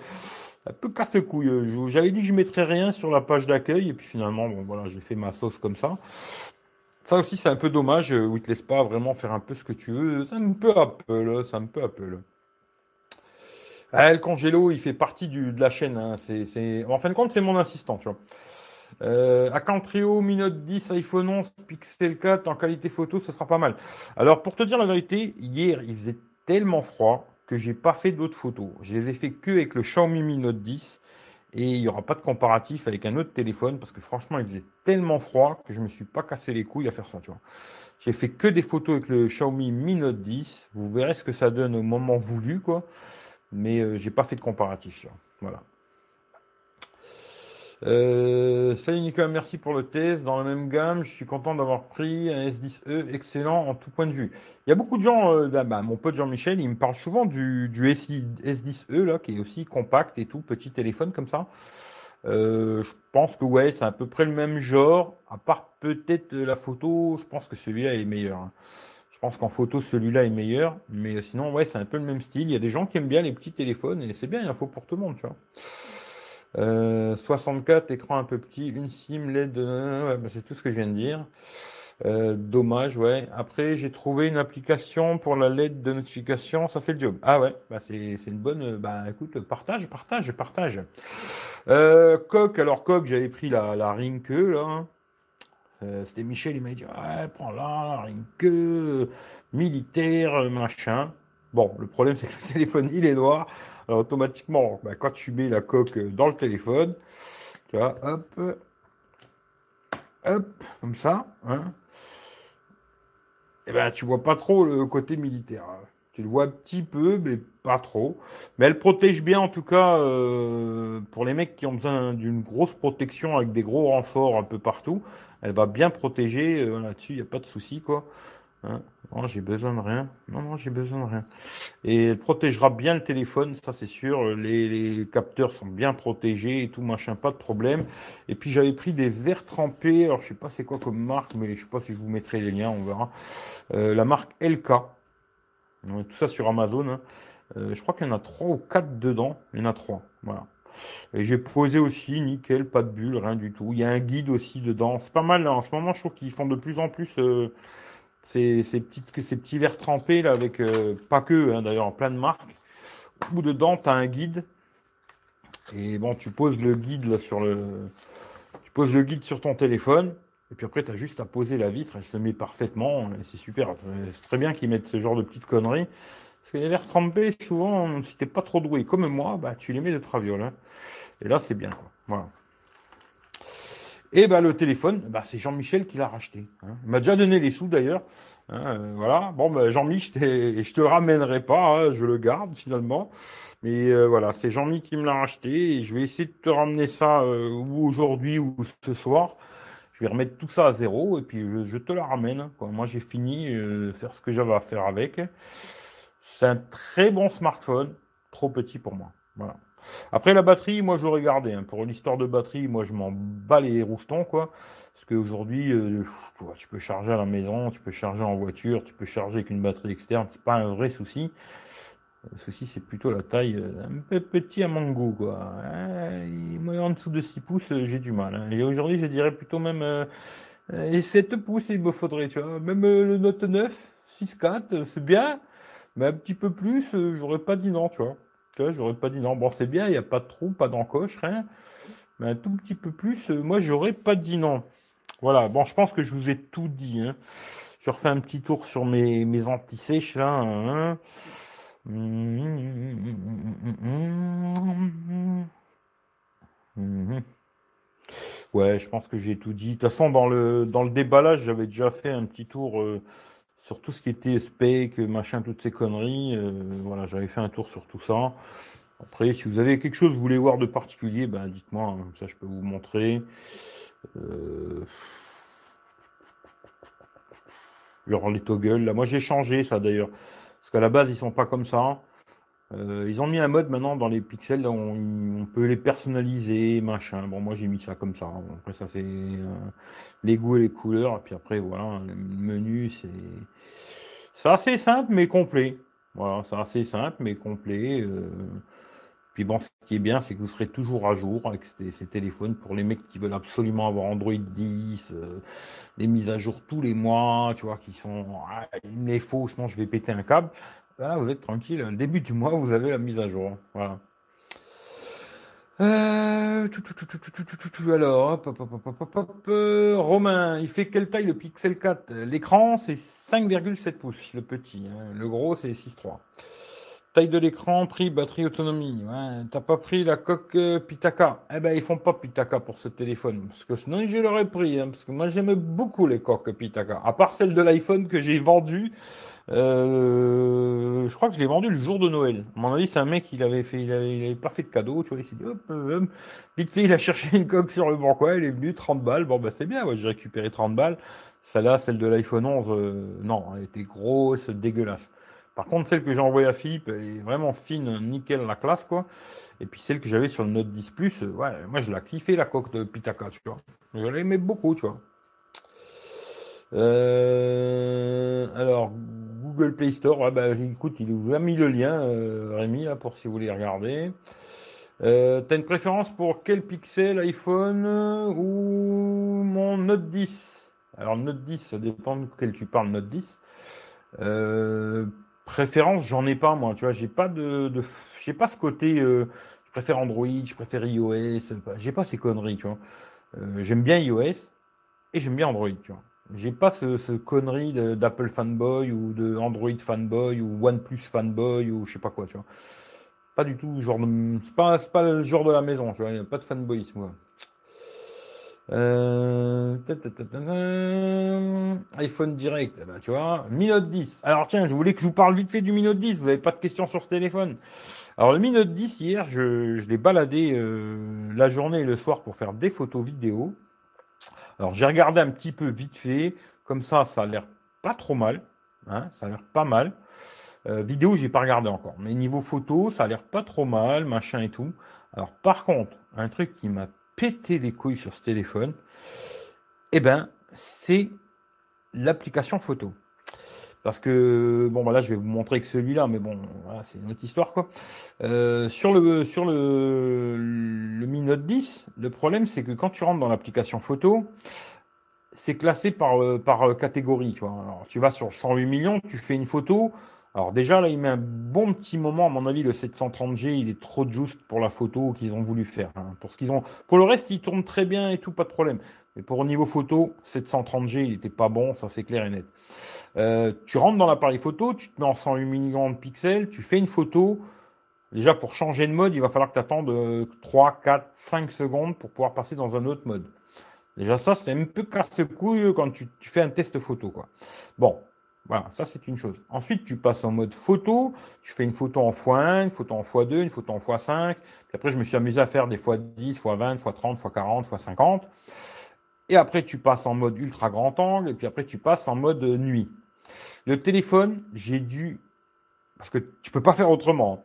un peu casse couille. J'avais dit que je mettrais rien sur la page d'accueil et puis finalement, bon voilà, j'ai fait ma sauce comme ça. Ça aussi, c'est un peu dommage euh, où ils te laissent pas vraiment faire un peu ce que tu veux. Ça me peut Apple, ça me peut Apple. Le congélo, il fait partie du, de la chaîne. Hein. C'est, En fin de compte, c'est mon assistant, tu vois. Euh, Mi Note 10, iPhone 11, Pixel 4 en qualité photo, ce sera pas mal. Alors, pour te dire la vérité, hier, il faisait tellement froid que j'ai pas fait d'autres photos. Je les ai fait que avec le Xiaomi Mi Note 10 et il n'y aura pas de comparatif avec un autre téléphone parce que franchement, il faisait tellement froid que je me suis pas cassé les couilles à faire ça. J'ai fait que des photos avec le Xiaomi Mi Note 10. Vous verrez ce que ça donne au moment voulu, quoi mais euh, j'ai pas fait de comparatif. Voilà. Euh, salut Nicolas, merci pour le test. Dans la même gamme, je suis content d'avoir pris un S10e excellent en tout point de vue. Il y a beaucoup de gens, euh, bah, mon pote Jean-Michel, il me parle souvent du, du S10e là, qui est aussi compact et tout, petit téléphone comme ça. je pense que ouais, c'est à peu près le même genre, à part peut-être la photo. Je pense que celui-là est meilleur. Hein. Je pense qu'en photo, celui-là est meilleur. Mais sinon, ouais, c'est un peu le même style. Il y a des gens qui aiment bien les petits téléphones et c'est bien, il en faut pour tout le monde, tu vois. 64, euh, écran un peu petit, une SIM LED, bah, c'est tout ce que je viens de dire. Euh, dommage, ouais. Après, j'ai trouvé une application pour la LED de notification, ça fait le job. Ah ouais, bah c'est, une bonne. Bah écoute, partage, partage, partage. Euh, Coq, alors Coq, j'avais pris la, la là. Hein. Euh, c'était Michel, il m'a dit ouais, prends-la, rien que militaire, machin. Bon, le problème c'est que le téléphone il est noir. Alors automatiquement, bah, quand tu mets la coque dans le téléphone, tu vois, hop, hop, comme ça, hein, et eh ben tu vois pas trop le côté militaire. Tu le vois un petit peu, mais pas trop. Mais elle protège bien, en tout cas, euh, pour les mecs qui ont besoin d'une grosse protection avec des gros renforts un peu partout. Elle va bien protéger euh, là-dessus, il n'y a pas de souci, quoi. Hein? Non, j'ai besoin de rien. Non, non, j'ai besoin de rien. Et elle protégera bien le téléphone, ça c'est sûr. Les, capteurs sont bien protégés et tout, machin, pas de problème. Et puis j'avais pris des verres trempés. Alors je sais pas c'est quoi comme marque, mais je sais pas si je vous mettrai les liens, on verra. Euh, la marque LK. Tout ça sur Amazon. Hein. Euh, je crois qu'il y en a trois ou quatre dedans. Il y en a trois. Voilà. Et j'ai posé aussi, nickel, pas de bulle, rien du tout. Il y a un guide aussi dedans. C'est pas mal, là. en ce moment, je trouve qu'ils font de plus en plus euh, ces, ces, petites, ces petits verres trempés, là, avec euh, pas que, hein, d'ailleurs, plein de marques. Où dedans, tu as un guide. Et bon, tu poses le guide là sur le. Tu poses le guide sur ton téléphone. Et puis après, tu as juste à poser la vitre, elle se met parfaitement. C'est super. C'est très bien qu'ils mettent ce genre de petites conneries. Parce que les verres trempés, souvent, si t'es pas trop doué comme moi, bah, tu les mets de traviole. Hein. Et là, c'est bien. Voilà. Et bah, le téléphone, bah, c'est Jean-Michel qui l'a racheté. Hein. Il m'a déjà donné les sous d'ailleurs. Hein, euh, voilà. Bon, bah, Jean-Michel, je te le ramènerai pas, hein, je le garde finalement. Mais euh, voilà, c'est Jean-Mi qui me l'a racheté et je vais essayer de te ramener ça euh, ou aujourd'hui ou ce soir. Je vais remettre tout ça à zéro et puis je, te la ramène. Moi, j'ai fini de faire ce que j'avais à faire avec. C'est un très bon smartphone, trop petit pour moi. Voilà. Après la batterie, moi j'aurais gardé. Hein. Pour une histoire de batterie, moi je m'en bats les roustons, quoi. Parce qu'aujourd'hui, euh, tu peux charger à la maison, tu peux charger en voiture, tu peux charger avec une batterie externe, c'est pas un vrai souci. Le souci, c'est plutôt la taille euh, un peu petit à mon goût, quoi. moi, en dessous de 6 pouces, euh, j'ai du mal. Hein. Et aujourd'hui, je dirais plutôt même et 7 pouces, il me faudrait, tu vois. Même le Note 9, 6.4, c'est bien. Mais un petit peu plus, euh, j'aurais pas dit non, tu vois. Tu vois, j'aurais pas dit non. Bon, c'est bien, il n'y a pas de trou, pas d'encoche, rien. Mais un tout petit peu plus, euh, moi, j'aurais pas dit non. Voilà, bon, je pense que je vous ai tout dit. Hein. Je refais un petit tour sur mes, mes anti-sèches, là. Hein. Ouais, je pense que j'ai tout dit. De toute façon, dans le, dans le déballage, j'avais déjà fait un petit tour euh, sur tout ce qui était spec, machin, toutes ces conneries. Euh, voilà, j'avais fait un tour sur tout ça. Après, si vous avez quelque chose que vous voulez voir de particulier, ben dites-moi, hein, ça je peux vous montrer. Euh... Genre les toggles, là, moi j'ai changé ça d'ailleurs. Parce qu'à la base, ils sont pas comme ça. Euh, ils ont mis un mode maintenant dans les pixels, on, peut les personnaliser, machin. Bon, moi j'ai mis ça comme ça. après, ça c'est euh, les goûts et les couleurs. Et puis après, voilà, le menu, c'est c'est assez simple mais complet. Voilà, c'est assez simple mais complet. Euh. Puis bon, ce qui est bien, c'est que vous serez toujours à jour avec ces, téléphones pour les mecs qui veulent absolument avoir Android 10, les mises à jour tous les mois, tu vois, qui sont, ah, il me les faut, sinon je vais péter un câble. Vous êtes tranquille. Début du mois, vous avez la mise à jour. Voilà. alors, Romain, il fait quelle taille le Pixel 4 L'écran, c'est 5,7 pouces, le petit. Le gros, c'est 6,3. Taille de l'écran, prix, batterie, autonomie. T'as pas pris la coque Pitaka? Eh ben, ils font pas Pitaka pour ce téléphone. Parce que sinon, je l'aurais pris. parce que moi, j'aime beaucoup les coques Pitaka. À part celle de l'iPhone que j'ai vendue. Euh, je crois que je l'ai vendu le jour de Noël. À mon avis, c'est un mec, il avait fait, il avait, pas fait de cadeau, tu vois, il s'est dit, hop, hop, vite fait, il a cherché une coque sur le banc, quoi, il est venu, 30 balles, bon, bah, c'est bien, ouais, j'ai récupéré 30 balles. Celle-là, celle de l'iPhone 11, euh, non, elle était grosse, dégueulasse. Par contre, celle que j'ai envoyée à Philippe, elle est vraiment fine, nickel, la classe, quoi. Et puis celle que j'avais sur le Note 10 Plus, ouais, moi, je l'ai kiffé, la coque de Pitaka, tu vois. Je l'aimais beaucoup, tu vois. Euh, alors, Google Play Store, ouais, bah, écoute, il vous a mis le lien, euh, Rémi, là, pour si vous voulez regarder. Euh, T'as une préférence pour quel pixel, iPhone ou mon Note 10 Alors, Note 10, ça dépend de quel tu parles, Note 10. Euh, préférence, j'en ai pas, moi, tu vois, j'ai pas de, de j'ai pas ce côté, euh, je préfère Android, je préfère iOS, j'ai pas ces conneries, tu vois. Euh, j'aime bien iOS et j'aime bien Android, tu vois. J'ai pas ce, ce connerie d'Apple fanboy ou de Android fanboy ou OnePlus fanboy ou je sais pas quoi, tu vois. Pas du tout genre de... C'est pas, pas le genre de la maison, tu vois. A pas de fanboyisme, moi. Euh, iPhone direct, eh ben, tu vois. Mi Note 10. Alors tiens, je voulais que je vous parle vite fait du Mi Note 10. Vous n'avez pas de questions sur ce téléphone. Alors le Mi Note 10, hier, je, je l'ai baladé euh, la journée et le soir pour faire des photos vidéo. Alors j'ai regardé un petit peu vite fait. Comme ça, ça a l'air pas trop mal. Hein, ça a l'air pas mal. Euh, vidéo, j'ai pas regardé encore. Mais niveau photo, ça a l'air pas trop mal, machin et tout. Alors par contre, un truc qui m'a pété les couilles sur ce téléphone, eh ben, c'est l'application photo. Parce que bon, bah là, je vais vous montrer que celui-là, mais bon, voilà, c'est une autre histoire quoi. Euh, sur le sur le Mi Note 10, le problème c'est que quand tu rentres dans l'application photo, c'est classé par euh, par catégorie. Tu vois. Alors, tu vas sur 108 millions, tu fais une photo. Alors déjà là, il met un bon petit moment. À mon avis, le 730G, il est trop juste pour la photo qu'ils ont voulu faire. hein. Pour ce qu'ils ont, pour le reste, il tourne très bien et tout, pas de problème. Mais pour au niveau photo, 730G, il n'était pas bon, ça c'est clair et net. Euh, tu rentres dans l'appareil photo, tu te mets en 108 millions de pixels, tu fais une photo. Déjà, pour changer de mode, il va falloir que tu attendes 3, 4, 5 secondes pour pouvoir passer dans un autre mode. Déjà, ça, c'est un peu casse-couille quand tu, tu fais un test photo. Quoi. Bon, voilà, ça c'est une chose. Ensuite, tu passes en mode photo, tu fais une photo en x1, une photo en x2, une photo en x5. Puis après, je me suis amusé à faire des x10, x20, x30, x40, x50. Et après, tu passes en mode ultra grand angle, et puis après, tu passes en mode nuit. Le téléphone, j'ai dû, parce que tu peux pas faire autrement.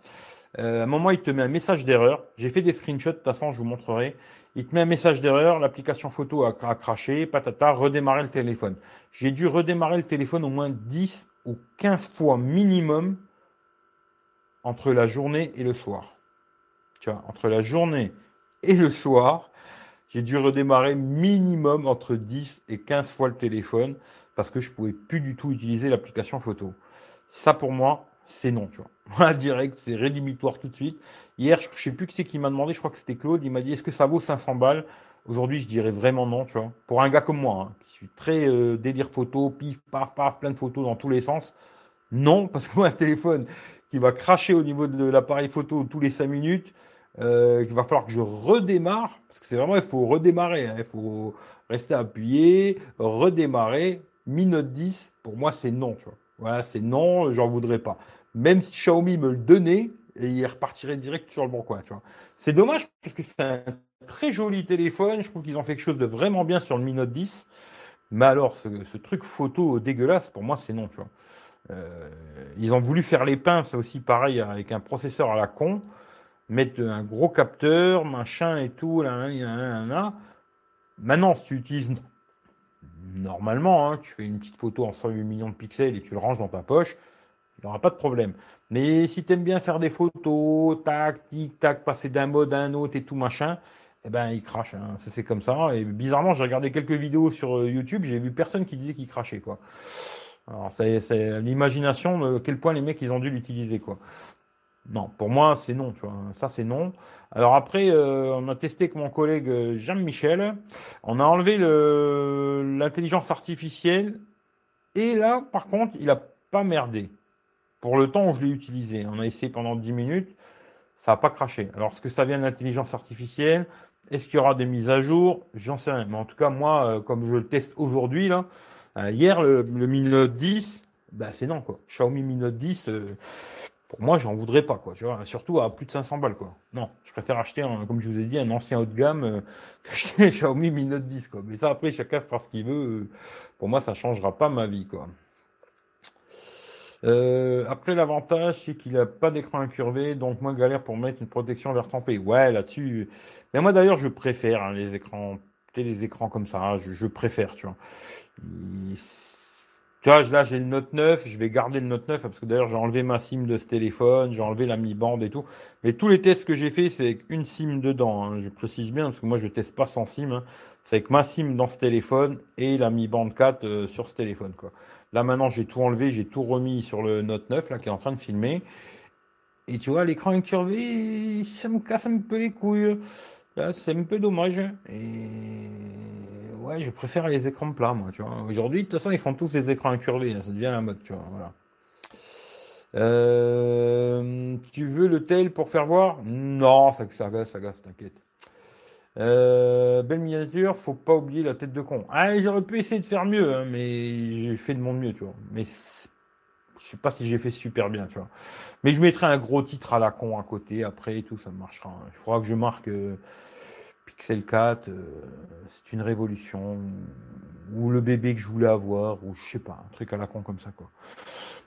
Euh, à un moment, il te met un message d'erreur. J'ai fait des screenshots, de toute façon, je vous montrerai. Il te met un message d'erreur, l'application photo a, a craché, patata, redémarrer le téléphone. J'ai dû redémarrer le téléphone au moins 10 ou 15 fois minimum entre la journée et le soir. Tu vois, entre la journée et le soir, j'ai dû redémarrer minimum entre 10 et 15 fois le téléphone parce que je pouvais plus du tout utiliser l'application photo. Ça pour moi, c'est non, tu vois. Direct, c'est rédhibitoire tout de suite. Hier, je, ne sais plus qui c'est qui m'a demandé, je crois que c'était Claude, il m'a dit est-ce que ça vaut 500 balles? Aujourd'hui, je dirais vraiment non, tu vois. Pour un gars comme moi, hein, qui suis très euh, délire photo, pif, paf, paf, plein de photos dans tous les sens, non, parce que moi, un téléphone qui va cracher au niveau de l'appareil photo tous les 5 minutes, euh, qu'il va falloir que je redémarre, parce que c'est vraiment, il faut redémarrer, hein, il faut rester appuyé, redémarrer. Mi Note 10, pour moi, c'est non, tu vois. Voilà, c'est non, j'en voudrais pas. Même si Xiaomi me le donnait, il repartirait direct sur le bon coin, tu vois. C'est dommage, parce que c'est un très joli téléphone, je trouve qu'ils ont fait quelque chose de vraiment bien sur le Mi Note 10. Mais alors, ce, ce truc photo dégueulasse, pour moi, c'est non, tu vois. Euh, ils ont voulu faire les pinces aussi pareil avec un processeur à la con, mettre un gros capteur, machin et tout, là, là, là, là. Maintenant, si tu utilises normalement, hein, tu fais une petite photo en 108 millions de pixels et tu le ranges dans ta poche, il n'y aura pas de problème. Mais si tu aimes bien faire des photos, tac, tic, tac, passer d'un mode à un autre et tout machin, eh ben il crache. Hein. C'est comme ça. Et bizarrement, j'ai regardé quelques vidéos sur euh, YouTube, j'ai vu personne qui disait qu'il crachait quoi. Alors c'est l'imagination de quel point les mecs ils ont dû l'utiliser quoi. Non, pour moi c'est non, tu vois. Ça c'est non. Alors après, euh, on a testé avec mon collègue euh, Jean-Michel. On a enlevé le, l'intelligence artificielle. Et là, par contre, il a pas merdé. Pour le temps où je l'ai utilisé. On a essayé pendant 10 minutes. Ça n'a pas craché. Alors, est-ce que ça vient de l'intelligence artificielle? Est-ce qu'il y aura des mises à jour? J'en sais rien. Mais en tout cas, moi, euh, comme je le teste aujourd'hui, là, hier, le, le Mi Note 10, bah, c'est non, quoi. Xiaomi Mi Note 10, euh, pour moi, j'en voudrais pas, quoi. Tu vois, surtout à plus de 500 balles, quoi. Non, je préfère acheter, un, comme je vous ai dit, un ancien haut de gamme euh, qu'acheter un Xiaomi Mi Note 10, quoi. Mais ça, après, chacun fera ce qu'il veut. Euh, Pour moi, ça changera pas ma vie, quoi. Euh, après, l'avantage, c'est qu'il n'a pas d'écran incurvé, donc moins galère pour mettre une protection vert trempé. Ouais, là-dessus. Mais moi, d'ailleurs, je préfère hein, les écrans, les écrans comme ça. Je, je préfère, tu vois. Là, j'ai le Note 9. Je vais garder le Note 9 parce que d'ailleurs, j'ai enlevé ma SIM de ce téléphone, j'ai enlevé la Mi Band et tout. Mais tous les tests que j'ai fait, c'est avec une SIM dedans. hein. Je précise bien parce que moi, je teste pas sans SIM. hein. C'est avec ma SIM dans ce téléphone et la Mi Band 4 euh, sur ce téléphone, quoi. Là maintenant j'ai tout enlevé, j'ai tout remis sur le Note 9 là qui est en train de filmer. Et tu vois l'écran incurvé, ça me casse un peu les couilles. Là c'est un peu dommage. Et ouais, je préfère les écrans plats moi, tu vois. Aujourd'hui de toute façon ils font tous les écrans incurvés, là, ça devient la mode, tu vois. Euh, tu veux le tel pour faire voir? Non, ça, ça agace, ça agace, t'inquiète. Euh, belle miniature, faut pas oublier la tête de con. Ah, j'aurais pu essayer de faire mieux, hein, mais j'ai fait de mon mieux, tu vois. Mais je sais pas si j'ai fait super bien, tu vois. Mais je mettrai un gros titre à la con à côté, après et tout, ça marchera. Il faudra que je marque euh, Pixel 4, euh, c'est une révolution, ou le bébé que je voulais avoir, ou je sais pas, un truc à la con comme ça, quoi.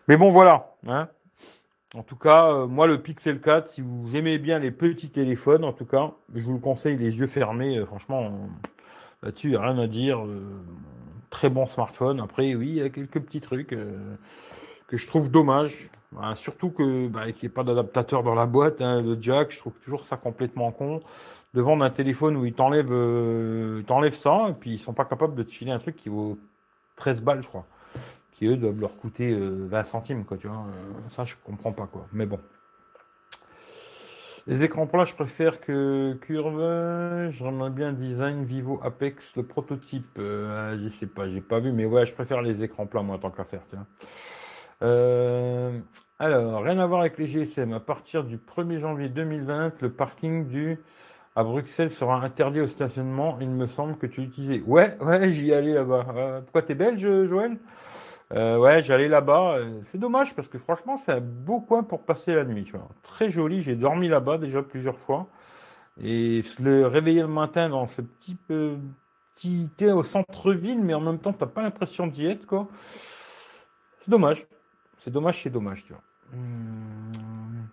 Mais bon, voilà, hein. En tout cas, euh, moi, le Pixel 4, si vous aimez bien les petits téléphones, en tout cas, je vous le conseille les yeux fermés. Euh, franchement, là-dessus, il n'y a rien à dire. Très bon smartphone. Après, oui, il y a quelques petits trucs que je trouve dommage. Bah, surtout que bah, qu'il n'y ait pas d'adaptateur dans la boîte, hein, le jack, je trouve toujours ça complètement con. De vendre un téléphone où ils t'enlèvent t'enlèvent ça, et puis ils sont pas capables de te filer un truc qui vaut 13 balles, je crois qui eux doivent leur coûter 20 euh, centimes, quoi, tu vois. Euh, ça, je comprends pas, quoi. Mais bon. Les écrans plats, je préfère que Curve. J'aimerais bien design Vivo Apex, le prototype. Euh, je sais pas, j'ai pas vu, mais ouais, je préfère les écrans plats, moi, tant qu'à faire, tiens. alors, rien à voir avec les GSM. À partir du 1er janvier 2020, le parking du à Bruxelles sera interdit au stationnement. Il me semble que tu l'utilisais. Ouais, ouais, j'y allais là-bas. pourquoi t'es belge, Joël? Euh, ouais, j'allais là-bas. Euh, c'est dommage parce que franchement, c'est un beau coin pour passer la nuit. Tu vois. Très joli. J'ai dormi là-bas déjà plusieurs fois. Et le réveiller le matin dans ce petit petit thé au centre-ville, mais en même temps, t'as pas l'impression d'y être, quoi. C'est dommage. C'est dommage, c'est dommage, tu vois. Hum.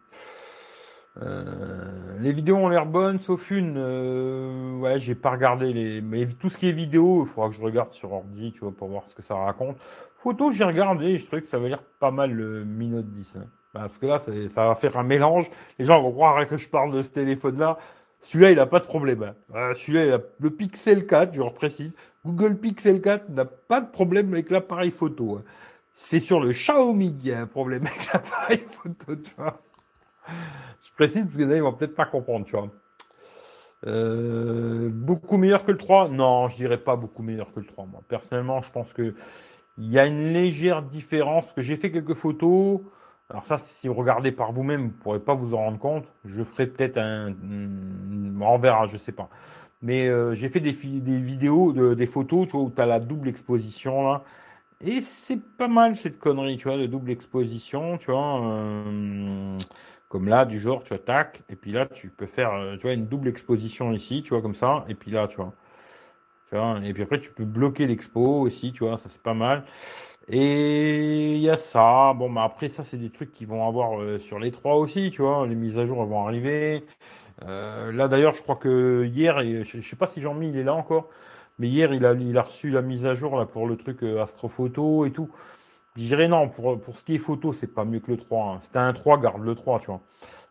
Euh, les vidéos ont l'air bonnes, sauf une. Euh, ouais, j'ai pas regardé les. Mais tout ce qui est vidéo, il faudra que je regarde sur ordi, tu vois, pour voir ce que ça raconte. Photo, j'ai regardé, je trouvais que ça va l'air pas mal le Mi Note 10. Hein. Parce que là, ça va faire un mélange. Les gens vont croire que je parle de ce téléphone-là. Celui-là, il n'a pas de problème. Hein. Euh, celui-là, le Pixel 4, je précise. Google Pixel 4 n'a pas de problème avec l'appareil photo. Hein. C'est sur le Xiaomi qu'il y a un problème avec l'appareil photo, tu vois. Je précise parce que vont peut-être pas comprendre, tu vois. Euh, beaucoup meilleur que le 3 Non, je dirais pas beaucoup meilleur que le 3. Moi, personnellement, je pense que il y a une légère différence. Que j'ai fait quelques photos. Alors ça, si vous regardez par vous-même, vous ne pourrez pas vous en rendre compte. Je ferai peut-être un, on verra, je sais pas. Mais euh, j'ai fait des, des vidéos, de, des photos, tu vois, où tu as la double exposition là. Et c'est pas mal cette connerie, tu vois, de double exposition, tu vois. Euh, comme là, du genre, tu tac, et puis là, tu peux faire, euh, tu vois, une double exposition ici, tu vois, comme ça, et puis là, tu vois. Tu et puis après, tu peux bloquer l'expo aussi, tu vois, ça c'est pas mal. Et il y a ça. Bon, bah après, ça, c'est des trucs qui vont avoir euh, sur les trois aussi, tu vois. Les mises à jour vont arriver. Euh, là, d'ailleurs, je crois que hier, je, sais pas si Jean-Mi, il est là encore, mais hier, il a, il a reçu la mise à jour là, pour le truc Astrophoto et tout. Je dirais non, pour, pour ce qui est photo, c'est pas mieux que le 3. Hein. C'était un 3, garde le 3, tu vois.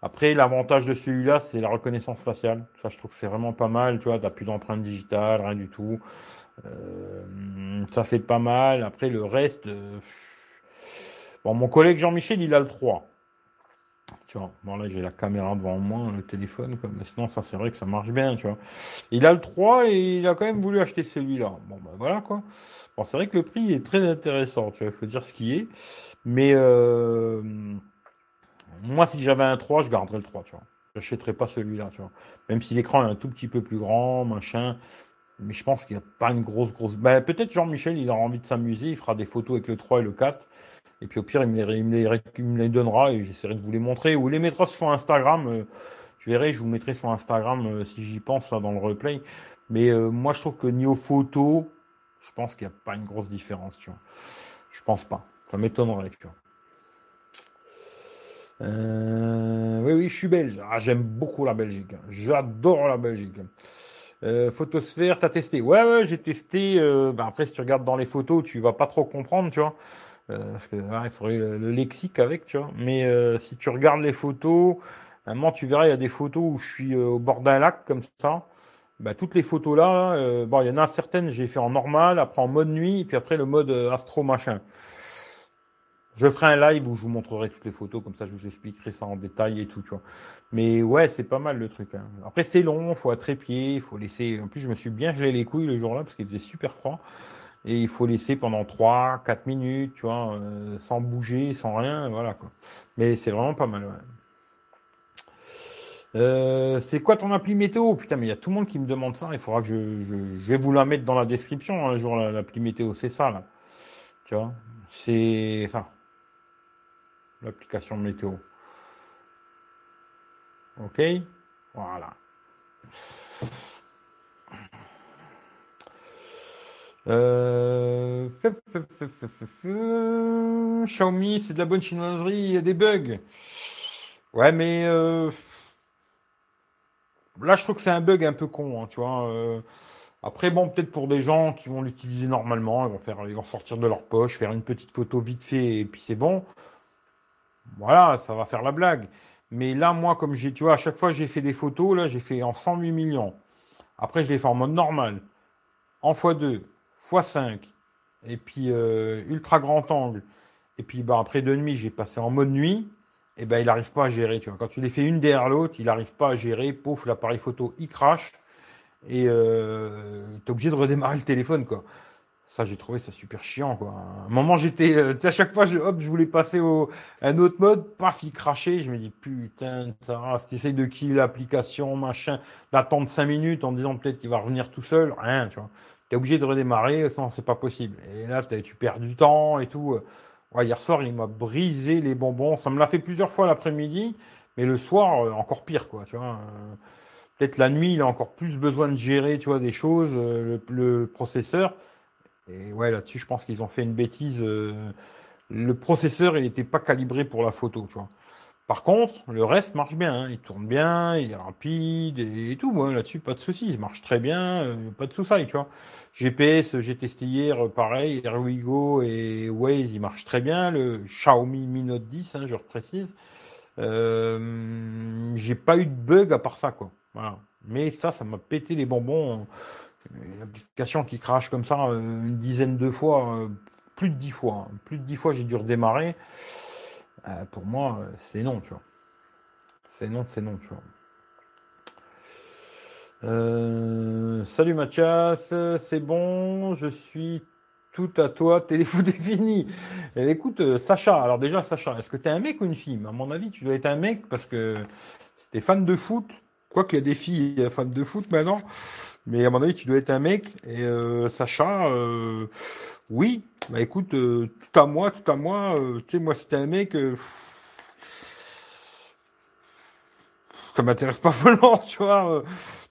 Après, l'avantage de celui-là, c'est la reconnaissance faciale. Ça, je trouve que c'est vraiment pas mal, tu vois. T'as plus d'empreinte digitale, rien du tout. Euh, ça, c'est pas mal. Après, le reste. Euh, bon, mon collègue Jean-Michel, il a le 3. Tu vois, bon là j'ai la caméra devant moi, le téléphone, comme sinon ça c'est vrai que ça marche bien, tu vois. Il a le 3 et il a quand même voulu acheter celui-là. Bon ben voilà quoi. Bon, c'est vrai que le prix est très intéressant, tu vois, il faut dire ce qui est. Mais euh, moi, si j'avais un 3, je garderais le 3, tu vois. J'achèterais pas celui-là, tu vois. Même si l'écran est un tout petit peu plus grand, machin. Mais je pense qu'il n'y a pas une grosse, grosse. Ben, peut-être Jean-Michel, il aura envie de s'amuser, il fera des photos avec le 3 et le 4. Et puis au pire, il me les, donnera et j'essaierai de vous les montrer. Ou les mettra sur Instagram. Euh, je verrai, je vous mettrai sur Instagram euh, si j'y pense là, dans le replay. Mais moi, je trouve que niveau photo, je pense qu'il n'y a pas une grosse différence, tu vois. Je pense pas. Ça m'étonnerait, tu vois. Euh, oui, oui, je suis belge. Ah, j'aime beaucoup la Belgique. J'adore la Belgique. Euh, photosphère, t'as testé Ouais, ouais, j'ai testé. Euh, bah, après, si tu regardes dans les photos, tu vas pas trop comprendre, tu vois. Parce que il faudrait le, lexique avec, tu vois. Mais si tu regardes les photos, à un moment, tu verras, il y a des photos où je suis au bord d'un lac comme ça. Bah, toutes les photos là, euh, bon, il y en a certaines j'ai fait en normal, après en mode nuit, et puis après le mode euh, astro machin. Je ferai un live où je vous montrerai toutes les photos, comme ça je vous expliquerai ça en détail et tout, tu vois. Mais ouais, c'est pas mal le truc. Hein. Après c'est long, faut trépied, il faut laisser. En plus je me suis bien gelé les couilles le jour-là parce qu'il faisait super froid. Et il faut laisser pendant 3, 4 minutes, tu vois, euh, sans bouger, sans rien, voilà quoi. Mais c'est vraiment pas mal. Euh, c'est quoi ton appli météo? Putain, mais il y a tout le monde qui me demande ça. Il faudra que je, je, vais vous la mettre dans la description un jour, l'appli météo. C'est ça, là. Tu vois C'est ça. L'application météo. Ok? Voilà. Euh... Xiaomi, c'est de la bonne chinoiserie, il y a des bugs. Ouais, mais euh, là, je trouve que c'est un bug un peu con, hein, tu vois. Euh. Après, bon, peut-être pour des gens qui vont l'utiliser normalement, ils vont faire, ils vont sortir de leur poche, faire une petite photo vite fait, et puis c'est bon. Voilà, ça va faire la blague. Mais là, moi, comme j'ai, tu vois, à chaque fois j'ai fait des photos, là, j'ai fait en 108 millions. Après, je l'ai fait en mode normal, en x2, x5, et puis euh, ultra grand angle. Et puis bah, après deux nuits, j'ai passé en mode nuit. Et ben il n'arrive pas à gérer. Tu vois. Quand tu les fais une derrière l'autre, il n'arrive pas à gérer. Pouf, l'appareil photo, il crache. Et euh, tu es obligé de redémarrer le téléphone. quoi. Ça, j'ai trouvé ça super chiant. Quoi. À un moment, j'étais. Euh, à chaque fois, je, hop, je voulais passer au, un autre mode. Paf, il crachait. Je me dis, putain, ça tu essayes de killer l'application, machin, d'attendre cinq minutes en disant peut-être qu'il va revenir tout seul. Rien, tu vois. Tu obligé de redémarrer, sinon c'est pas possible. Et là, tu perds du temps et tout. hier soir, il m'a brisé les bonbons. Ça me l'a fait plusieurs fois l'après-midi, mais le soir, euh, encore pire, quoi. Tu vois. Euh, peut-être la nuit, il a encore plus besoin de gérer, tu vois, des choses, euh, le, processeur. Et ouais, là-dessus, je pense qu'ils ont fait une bêtise. le processeur, il n'était pas calibré pour la photo, tu vois. Par contre, le reste marche bien, hein. il tourne bien, il est rapide et, tout. Moi, là-dessus, pas de soucis, il marche très bien, euh, pas de soucis, tu vois. GPS, j'ai testé hier, pareil, AirWigo et Waze, il marche très bien. Le Xiaomi Mi Note 10, hein, je reprécise. Euh, j'ai pas eu de bug à part ça, quoi. Mais ça, ça m'a pété les bonbons. Une application qui crache comme ça euh, une dizaine de fois, plus de dix fois. Hein. Plus de dix fois, j'ai dû redémarrer. Euh, pour moi, euh, c'est non, tu vois. C'est non, c'est non, tu vois. Euh, salut Mathias, c'est bon, je suis tout à toi, téléfoot est fini. Eh, écoute, Sacha, alors déjà, Sacha, est-ce que tu es un mec ou une fille? À mon avis, tu dois être un mec parce que c'était fan de foot. Quoi qu'il y a des filles fans de foot maintenant, mais à mon avis, tu dois être un mec. Et Sacha, oui, bah écoute, euh, tout à moi, tout à moi, euh, tu sais, moi c'était un mec, euh, ça m'intéresse pas vraiment, tu vois.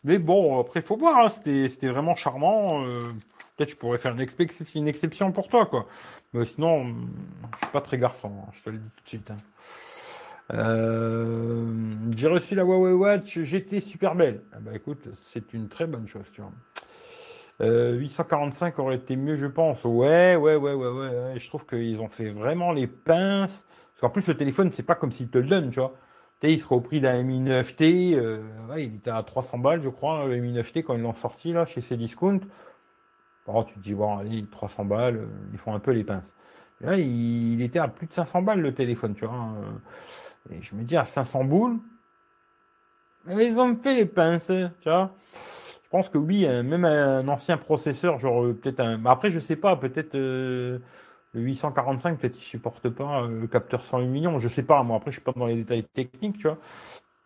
mais bon, après, faut voir, hein, c'était, vraiment charmant. peut-être je pourrais faire une, exception pour toi, quoi. Mais sinon, je suis pas très garçon, hein, je te le dis tout de suite. Hein. j'ai reçu la Huawei Watch GT super belle. Ah bah écoute, c'est une très bonne chose, tu vois. 845 euh, aurait été mieux, je pense. Ouais, ouais, ouais, ouais, ouais. Je trouve qu'ils ont fait vraiment les pinces. Parce qu'en plus, le téléphone, c'est pas comme s'ils te le donnent, tu vois. Il serait au prix d'un Mi 9T. Euh, il était à 300 balles, je crois, le Mi 9T, quand ils l'ont sorti, là, chez Cdiscount. Oh, tu te dis, bon, allez, 300 balles, euh, ils font un peu les pinces. là, il, était à plus de 500 balles, le téléphone, tu vois. Hein. Et je me dis, à 500 boules, ils ont fait les pinces, tu vois. Pense que oui, même un ancien processeur, genre euh, peut-être un. Après, je sais pas, peut-être euh, le 845, peut-être il supporte pas euh, le capteur 108 millions. Je sais pas, moi après, je suis pas dans les détails techniques, tu vois.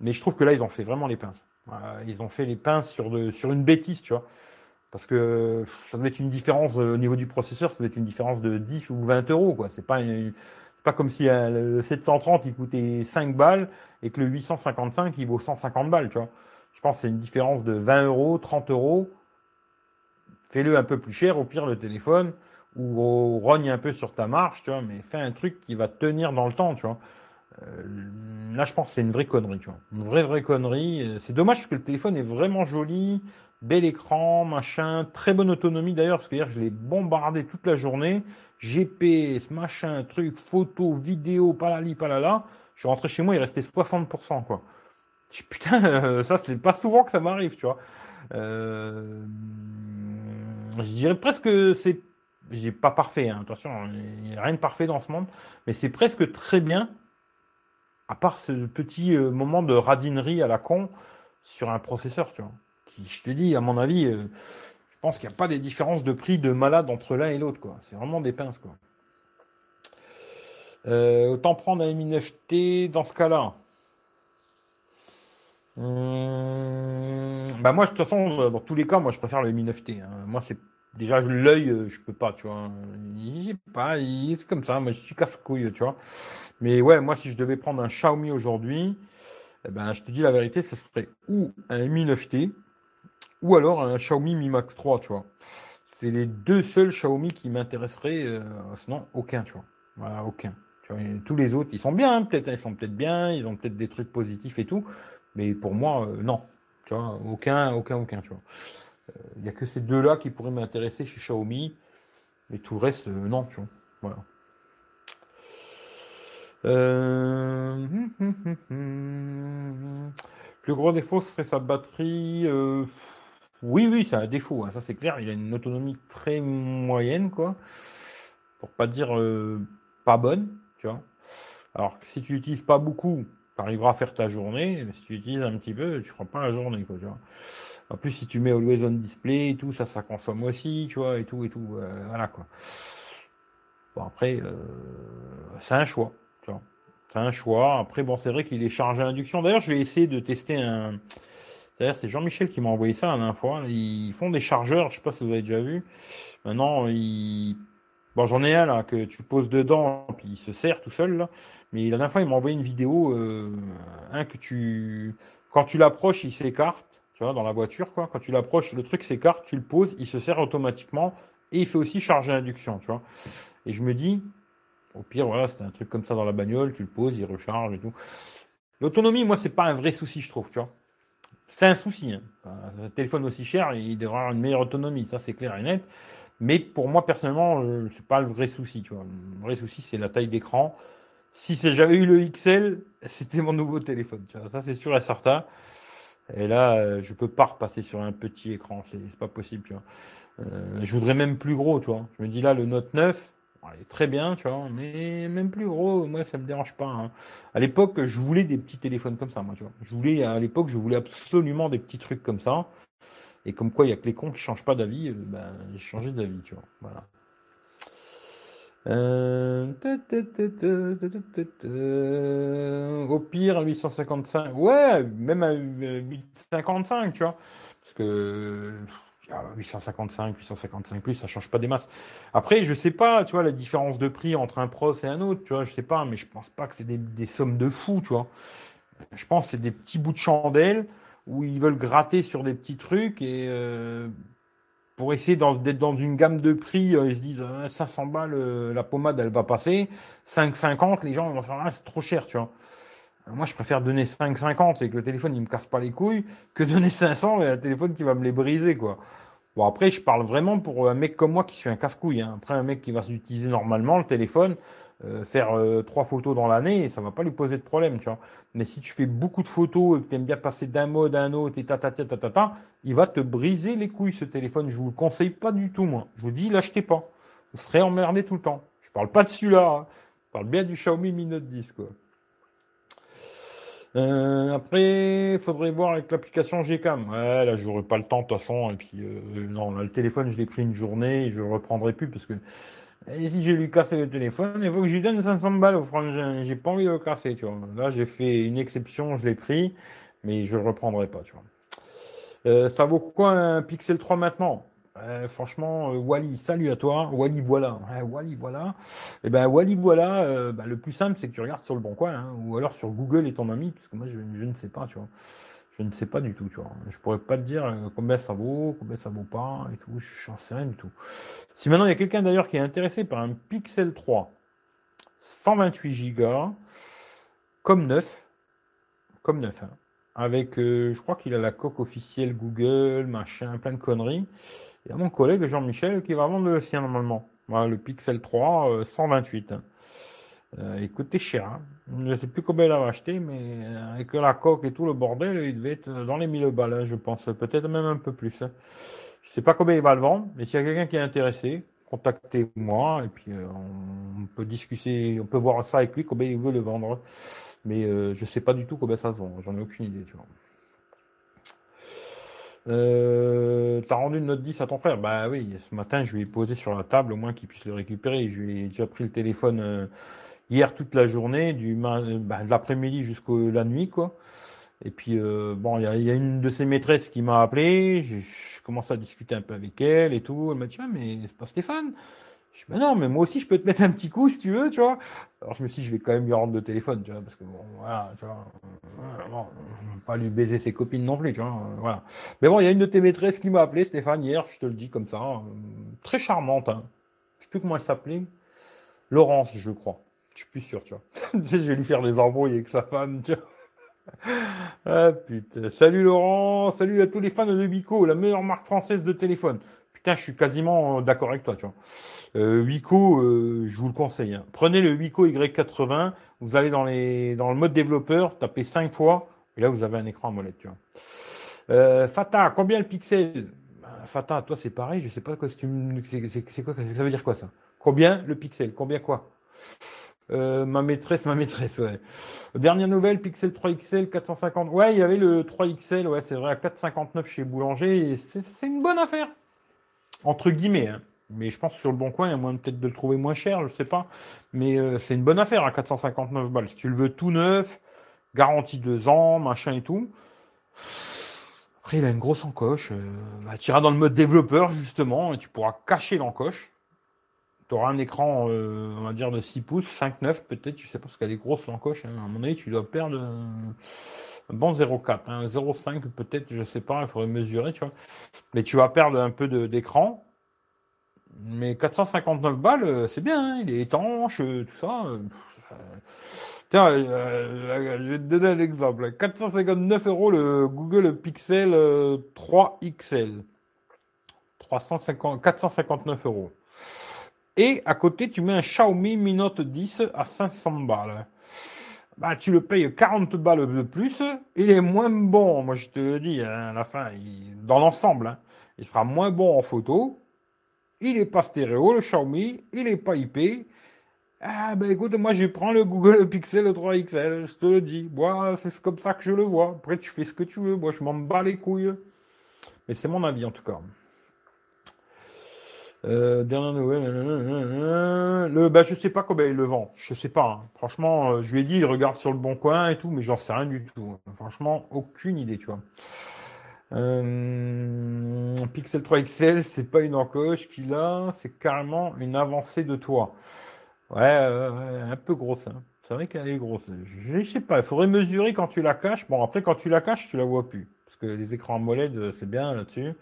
Mais je trouve que là, ils ont fait vraiment les pinces. ils ont fait les pinces sur, de, sur une bêtise, tu vois. Parce que ça doit être une différence au niveau du processeur, ça doit être une différence de 10 ou 20 euros, quoi. C'est pas, pas comme si le 730 il coûtait 5 balles et que le 855 il vaut 150 balles, tu vois. Je pense que c'est une différence de 20 euros, 30 euros. Fais-le un peu plus cher, au pire le téléphone, ou rogne un peu sur ta marche, tu vois, mais fais un truc qui va tenir dans le temps, tu vois. Euh, là, je pense que c'est une vraie connerie, tu vois. Une vraie, vraie connerie. C'est dommage parce que le téléphone est vraiment joli, bel écran, machin, très bonne autonomie d'ailleurs, parce que hier, je l'ai bombardé toute la journée. GPS, machin, truc, photo, vidéo, palali, palala. Je suis rentré chez moi, il restait 60%, quoi. Putain, euh, ça, c'est pas souvent que ça m'arrive, tu vois. Euh, je dirais presque que c'est. J'ai pas parfait, hein, attention, il n'y a rien de parfait dans ce monde, mais c'est presque très bien, à part ce petit euh, moment de radinerie à la con sur un processeur, tu vois. Qui, je te dis, à mon avis, je pense qu'il n'y a pas des différences de prix de malade entre l'un et l'autre, quoi. C'est vraiment des pinces, quoi. autant prendre un Mi 9T dans ce cas-là. Hum, bah moi, de toute façon, dans tous les cas, moi, je préfère le Mi 9T. Hein. Moi, c'est déjà l'œil, euh, je peux pas, tu vois. Il pas, c'est comme ça. Moi, je suis casse-couille, tu vois. Mais ouais, moi, si je devais prendre un Xiaomi aujourd'hui, eh ben, je te dis la vérité, ce serait ou un Mi 9T, ou alors un Xiaomi Mi Max 3, tu vois. C'est les deux seuls Xiaomi qui m'intéresseraient, euh, sinon aucun, tu vois. Voilà, aucun. Tous les autres, ils sont bien, hein, peut-être, hein, ils sont peut-être bien, ils ont peut-être des trucs positifs et tout, mais pour moi, euh, non. Tu vois, aucun, aucun, aucun. Il n'y a que ces deux-là qui pourraient m'intéresser chez Xiaomi, mais tout le reste, euh, non, tu vois. Voilà. Euh... Plus gros défaut serait sa batterie. Euh, oui, oui, c'est un défaut, hein, ça c'est clair. Il a une autonomie très moyenne, quoi. Pour pas dire euh, pas bonne, tu vois. Alors que si tu n'utilises pas beaucoup, tu arriveras à faire ta journée. Si tu utilises un petit peu, tu feras pas la journée, quoi, tu vois. En plus, si tu mets Always On Display et tout, ça, ça consomme aussi, tu vois, et tout, et tout. Euh, voilà, quoi. Bon, après, c'est un choix. C'est un choix. Après, bon, c'est vrai qu'il est chargé à induction. D'ailleurs, je vais essayer de tester un. D'ailleurs, c'est Jean-Michel qui m'a envoyé ça la dernière fois. Ils font des chargeurs, je sais pas si vous avez déjà vu. Maintenant, ils. Bon, j'en ai un là que tu poses dedans, puis il se sert tout seul. Là. Mais la dernière fois, il m'a envoyé une vidéo, euh, que tu. Quand tu l'approches, il s'écarte, tu vois, dans la voiture, quoi. Quand tu l'approches, le truc s'écarte, tu le poses, il se sert automatiquement et il fait aussi charger induction, tu vois. Et je me dis, au pire, voilà, c'était un truc comme ça dans la bagnole, tu le poses, il recharge et tout. L'autonomie, moi, c'est pas un vrai souci, je trouve, tu vois. C'est un souci. Hein. Un téléphone aussi cher, il devrait avoir une meilleure autonomie, ça c'est clair et net. Mais pour moi, personnellement, euh, c'est pas le vrai souci, tu vois. Le vrai souci, c'est la taille d'écran. Si j'avais eu le XL, c'était mon nouveau téléphone. Ça, c'est sûr et certain. Et là, euh, je peux pas repasser sur un petit écran. C'est pas possible. Euh, je voudrais même plus gros, tu. Je me dis là, le Note 9, il est très bien, tu mais même plus gros, moi ça me dérange pas. Hein. À l'époque, je voulais des petits téléphones comme ça, moi. Je voulais, à l'époque, je voulais absolument des petits trucs comme ça. Et comme quoi, il n'y a que les cons qui changent pas d'avis, euh, ben, j'ai changé d'avis, tu vois. Voilà. Euh, au pire, 855. Ouais, même à 855, tu vois. Parce que 855, 855 plus, ça change pas des masses. Après, je sais pas, tu vois, la différence de prix entre un Pros et un autre, tu vois, je sais pas, mais je pense pas que c'est des, sommes de fou, tu vois. Je pense que c'est des petits bouts de chandelle où ils veulent gratter sur des petits trucs et euh, pour essayer d'être dans une gamme de prix, euh, ils se disent 500 ah, balles, euh, la pommade elle va passer, 5,50, les gens vont se dire ah, c'est trop cher, tu vois. Moi, je préfère donner 5,50 et que le téléphone il me casse pas les couilles que donner 500 et un téléphone qui va me les briser, quoi. Bon, après, je parle vraiment pour un mec comme moi qui suis un casse-couille. Hein. Après, un mec qui va s'utiliser normalement, le téléphone, euh, faire euh, trois photos dans l'année, ça va pas lui poser de problème, tu vois. Mais si tu fais beaucoup de photos et que tu aimes bien passer d'un mode à un autre et ta il va te briser les couilles, ce téléphone. Je vous le conseille pas du tout, moi. Je vous dis, l'achetez pas. Vous serez emmerdé tout le temps. Je parle pas de celui-là. Hein. Je parle bien du Xiaomi Mi Note 10, quoi. Euh, après, il faudrait voir avec l'application Gcam. Ouais, là, j'aurai pas le temps de toute façon. Et puis, non, le téléphone, je l'ai pris une journée et je le reprendrai plus parce que et si j'ai lui cassé le téléphone, il faut que je lui donne 500 balles au frangin. J'ai pas envie de le casser, tu vois. Là, j'ai fait une exception, je l'ai pris, mais je le reprendrai pas, tu vois. Euh, ça vaut quoi un Pixel 3 maintenant? Franchement, euh, Wally, salut à toi. Wally, voilà. Wally, voilà. Eh ben Wally, voilà. Euh, bah, le plus simple, c'est que tu regardes sur le bon coin, hein, ou alors sur Google et ton ami, parce que moi, je, ne sais pas, tu vois. Je ne sais pas du tout, tu vois. Je pourrais pas te dire euh, combien ça vaut, combien ça vaut pas, et tout. Je n'en sais rien du tout. Si maintenant il y a quelqu'un d'ailleurs qui est intéressé par un Pixel 3, 128 Go, comme neuf, comme neuf, hein, avec, je crois qu'il a la coque officielle Google, machin, plein de conneries. Il y a mon collègue Jean-Michel qui va vendre le sien normalement. le Pixel 3 128. Euh. Euh, écoutez, cher. Hein. Je ne sais plus combien il a acheté, mais euh, avec la coque et tout le bordel, il devait être dans les 1000 balles, hein, je pense. Peut-être même un peu plus. Je ne sais pas combien il va le vendre, mais s'il y a quelqu'un qui est intéressé, contactez-moi et puis on peut discuter, on peut voir ça avec lui, combien il veut le vendre. Mais je ne sais pas du tout combien ça se vend. J'en ai aucune idée. Tu vois. Euh, T'as rendu une note 10 à ton frère? Bah oui, ce matin, je lui ai posé sur la table, au moins qu'il puisse le récupérer. Je lui ai déjà pris le téléphone euh, hier toute la journée, du bah, de l'après-midi jusqu'à la nuit, quoi. Et puis, euh, bon, il y a, une de ses maîtresses qui m'a appelé. Je, commence à discuter un peu avec elle et tout. Elle m'a dit, ah, mais c'est pas Stéphane. Je dis, bah non, mais moi aussi, je peux te mettre un petit coup si tu veux, tu vois. Alors, je me suis dit, je vais quand même lui rendre le téléphone, tu vois, parce que bon, voilà, tu vois. euh, bon, pas lui baiser ses copines non plus, tu vois. euh, voilà. Mais bon, il y a une de tes maîtresses qui m'a appelé, Stéphane, hier, je te le dis comme ça. euh, très charmante, hein. Je sais plus comment elle s'appelait. Laurence, je crois. Je suis plus sûr, tu vois. Je vais lui faire des embrouilles avec sa femme, tu vois. Ah putain. Salut Laurent, salut à tous les fans de Wico, la meilleure marque française de téléphone. Putain, je suis quasiment euh, d'accord avec toi, tu vois. Euh, Wico, euh, je vous le conseille. hein. Prenez le Wico Y80, vous allez dans le mode développeur, tapez 5 fois, et là vous avez un écran AMOLED, tu vois. Euh, Fata, combien le pixel? Ben, Fata, toi c'est pareil, je sais pas quoi, c'est c'est- c'est- c'est quoi, ça veut dire quoi ça? Combien le pixel? Combien quoi? Euh, ma maîtresse, ma maîtresse, ouais. Dernière nouvelle, Pixel 3 XL 450. Ouais, il y avait le 3 XL, ouais, c'est vrai, à 459 chez Boulanger. C'est une bonne affaire. Entre guillemets, hein. Mais je pense que sur le bon coin, il y a moyen peut-être de le trouver moins cher, je sais pas. Mais euh, c'est une bonne affaire à 459 balles. Si tu le veux tout neuf, garantie 2 ans, machin et tout. Après, il a une grosse encoche. Euh, bah, tu iras dans le mode développeur, justement, et tu pourras cacher l'encoche. Tu auras un écran, euh, on va dire, de 6 pouces, 5,9 peut-être, je sais pas, parce qu'elle est grosse l'encoche. hein. À mon avis, tu dois perdre euh, un bon 0,4, hein, 0,5 peut-être, je sais pas, il faudrait mesurer, tu vois. Mais tu vas perdre un peu d'écran. Mais 459 balles, euh, c'est bien, hein, il est étanche, tout ça. Tiens, je vais te donner un exemple. 459 euros le Google Pixel euh, 3 XL. 350, 459 euros. Et à côté, tu mets un Xiaomi Mi Note 10 à 500 balles. Bah, tu le payes 40 balles de plus. Il est moins bon, moi je te le dis, hein, à la fin, il- dans l'ensemble. hein. il sera moins bon en photo. Il est pas stéréo, le Xiaomi. Il est pas IP. Ah, ben écoute, moi je prends le Google Pixel 3 XL, je te le dis. Moi, c'est comme ça que je le vois. Après, tu fais ce que tu veux. Moi, je m'en bats les couilles. Mais c'est mon avis en tout cas. Euh, dernière nouvelle. Le, bah, je sais pas combien il le vend. Je sais pas. hein. Franchement, euh, je lui ai dit, il regarde sur le bon coin et tout, mais j'en sais rien du tout. Franchement, aucune idée, tu vois. Euh, Pixel 3 XL, c'est pas une encoche qu'il a, c'est carrément une avancée de toi. Ouais, euh, ouais, un peu grosse. hein. C'est vrai qu'elle est grosse. Je, je sais pas, il faudrait mesurer quand tu la caches. Bon, après, quand tu la caches, tu la vois plus. Parce que les écrans AMOLED, euh, c'est bien là-dessus.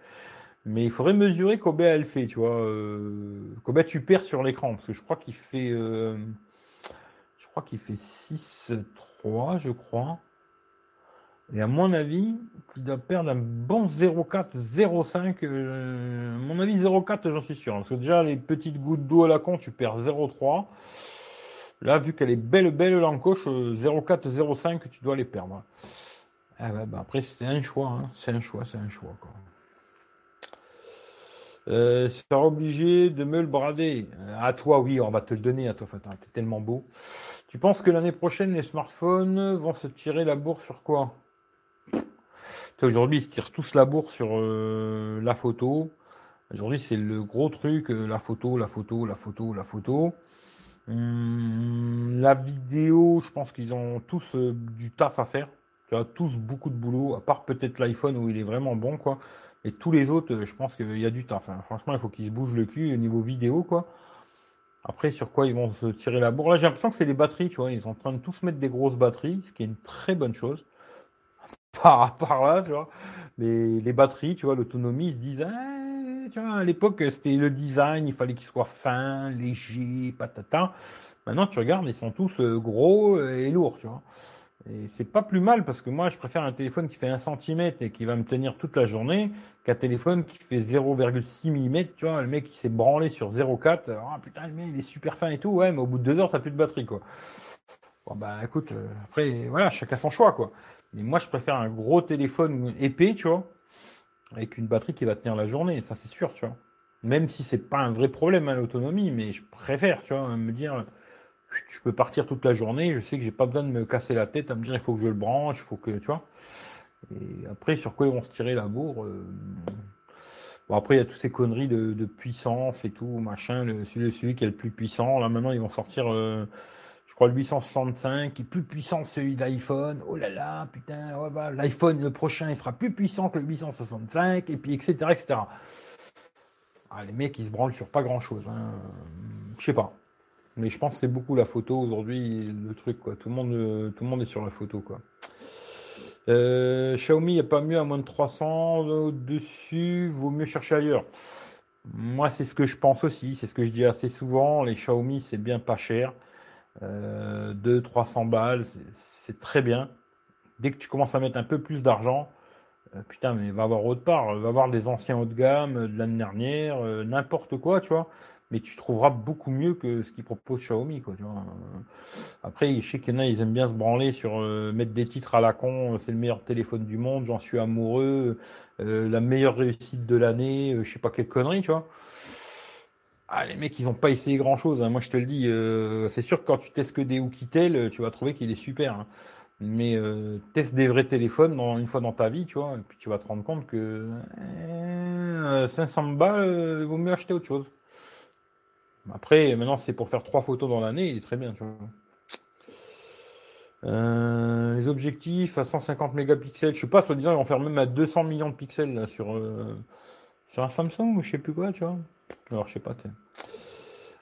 Mais il faudrait mesurer combien elle fait, tu vois. euh, combien tu perds sur l'écran. Parce que je crois qu'il fait. euh, je crois qu'il fait 6,3, je crois. Et à mon avis, tu dois perdre un bon 0,4, 0,5. euh, à mon avis, 0,4, j'en suis sûr. Parce que déjà, les petites gouttes d'eau à la con, tu perds 0,3. Là, vu qu'elle est belle, belle l'encoche, euh, 0,4, 0,5, tu dois les perdre. Ah bah après, c'est un choix. hein. C'est un choix, c'est un choix. Quoi. Euh, sera obligé de me le brader. À toi, oui, on va te le donner à toi, Fatin. T'es tellement beau. Tu penses que l'année prochaine, les smartphones vont se tirer la bourre sur quoi? Aujourd'hui, ils se tirent tous la bourre sur euh, la photo. Aujourd'hui, c'est le gros truc, euh, la photo, la photo, la photo, la photo. Hum, la vidéo, je pense qu'ils ont tous euh, du taf à faire. Tu as tous beaucoup de boulot, à part peut-être l'iPhone où il est vraiment bon, quoi. Tous les autres, euh, je pense qu'il y a du taf. hein. Franchement, il faut qu'ils se bougent le cul au niveau vidéo, quoi. Après, sur quoi ils vont se tirer la bourre? Là, j'ai l'impression que c'est des batteries, tu vois. Ils sont en train de tous mettre des grosses batteries, ce qui est une très bonne chose. Par, par là, tu vois. Les, les batteries, tu vois, l'autonomie, ils se disent, Ah, à l'époque, c'était le design, il fallait qu'il soit fin, léger, patata. Maintenant, tu regardes, ils sont tous euh, gros et lourds, tu vois. Et c'est pas plus mal parce que moi, je préfère un téléphone qui fait 1 cm et qui va me tenir toute la journée qu'un téléphone qui fait 0,6 mm. Tu vois, le mec qui s'est branlé sur 0,4. Ah putain, le mec, il est super fin et tout. Ouais, mais au bout de deux heures, t'as plus de batterie, quoi. Bon, bah écoute, euh, après, voilà, chacun son choix, quoi. Mais moi, je préfère un gros téléphone épais, tu vois, avec une batterie qui va tenir la journée. Ça, c'est sûr, tu vois. Même si c'est pas un vrai problème à l'autonomie, mais je préfère, tu vois, me dire je peux partir toute la journée, je sais que j'ai pas besoin de me casser la tête à me dire il faut que je le branche, il faut que tu vois. Et après sur quoi ils vont se tirer la bourre euh, Bon après il y a toutes ces conneries de, puissance et tout machin, celui, qui est le plus puissant. Là maintenant ils vont sortir, euh, je crois le 865 qui est plus puissant que celui d'iPhone. Oh là là, putain, bah, l'iPhone le prochain il sera plus puissant que le 865 et puis etc etc. Ah, les mecs ils se branlent sur pas grand chose. Hein. Je sais pas. Mais je pense que c'est beaucoup la photo aujourd'hui, le truc quoi. Tout le monde, tout le monde est sur la photo quoi. Euh, Xiaomi, il n'y a pas mieux à moins de 300 au-dessus, vaut mieux chercher ailleurs. Moi, c'est ce que je pense aussi, c'est ce que je dis assez souvent. Les Xiaomi, c'est bien pas cher. Euh, 200-300 balles, c'est très bien. Dès que tu commences à mettre un peu plus d'argent, euh, putain, mais va voir autre part. Va voir des anciens haut de gamme de l'année dernière, euh, n'importe quoi, tu vois mais tu trouveras beaucoup mieux que ce qu'ils propose Xiaomi. Quoi, tu vois. Après, je sais qu'il y en a, ils aiment bien se branler sur euh, mettre des titres à la con, c'est le meilleur téléphone du monde, j'en suis amoureux, euh, la meilleure réussite de l'année, euh, je sais pas quelle connerie, tu vois. Ah, les mecs, ils n'ont pas essayé grand chose. Hein. Moi, je te le dis, c'est sûr que quand tu testes que des Oukitel, tu vas trouver qu'il est super. Hein. Mais teste des vrais téléphones une fois dans ta vie, tu vois, et puis tu vas te rendre compte que 500 balles, il vaut mieux acheter autre chose. Après, maintenant, c'est pour faire trois photos dans l'année, il est très bien, tu vois. Euh, les objectifs à 150 mégapixels, je sais pas, soi-disant, ils vont faire même à 200 millions de pixels là, sur, euh, sur un Samsung ou je sais plus quoi, tu vois. Alors, je sais pas.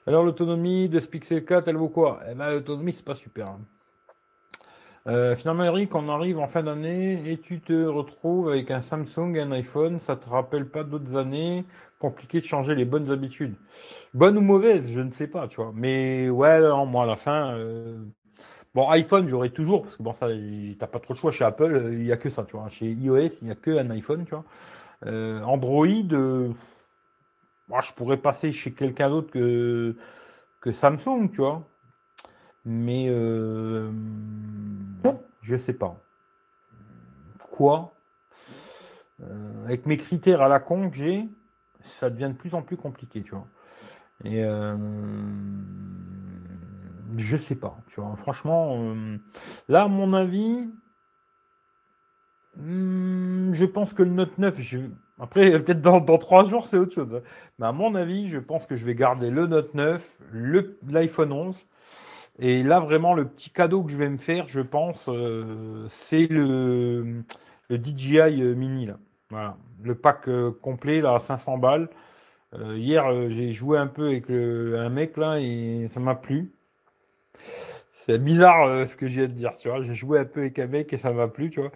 Alors, l'autonomie de ce Pixel 4, elle vaut quoi? Eh ben, l'autonomie, c'est pas super. Hein. Euh, finalement, Eric, on arrive en fin d'année et tu te retrouves avec un Samsung et un iPhone. Ça te rappelle pas d'autres années compliqué de changer les bonnes habitudes. Bonnes ou mauvaises, je ne sais pas, tu vois. Mais ouais, moi, à la fin, euh, bon, iPhone, j'aurais toujours, parce que bon, ça, t'as pas trop de choix chez Apple, euh, il n'y a que ça, tu vois. Chez iOS, il n'y a que un iPhone, tu vois. Android, je pourrais passer chez quelqu'un d'autre que Samsung, tu vois. Mais euh, je sais pas. Quoi? Euh, Avec mes critères à la con que j'ai, ça devient de plus en plus compliqué, tu vois. Et euh, je sais pas, tu vois. Franchement, là, à mon avis, hmm, je pense que le Note 9, je... après, peut-être dans, trois jours, c'est autre chose. Mais à mon avis, je pense que je vais garder le Note 9, l'iPhone 11 et là, vraiment, le petit cadeau que je vais me faire, je pense, euh, c'est le, DJI euh, Mini. Là. Voilà. Le pack euh, complet, là, à 500 balles. hier, j'ai joué un peu avec un mec, là, et ça m'a plu. C'est bizarre ce que j'ai à te dire, tu vois. J'ai joué un peu avec un mec et ça m'a plu, tu vois.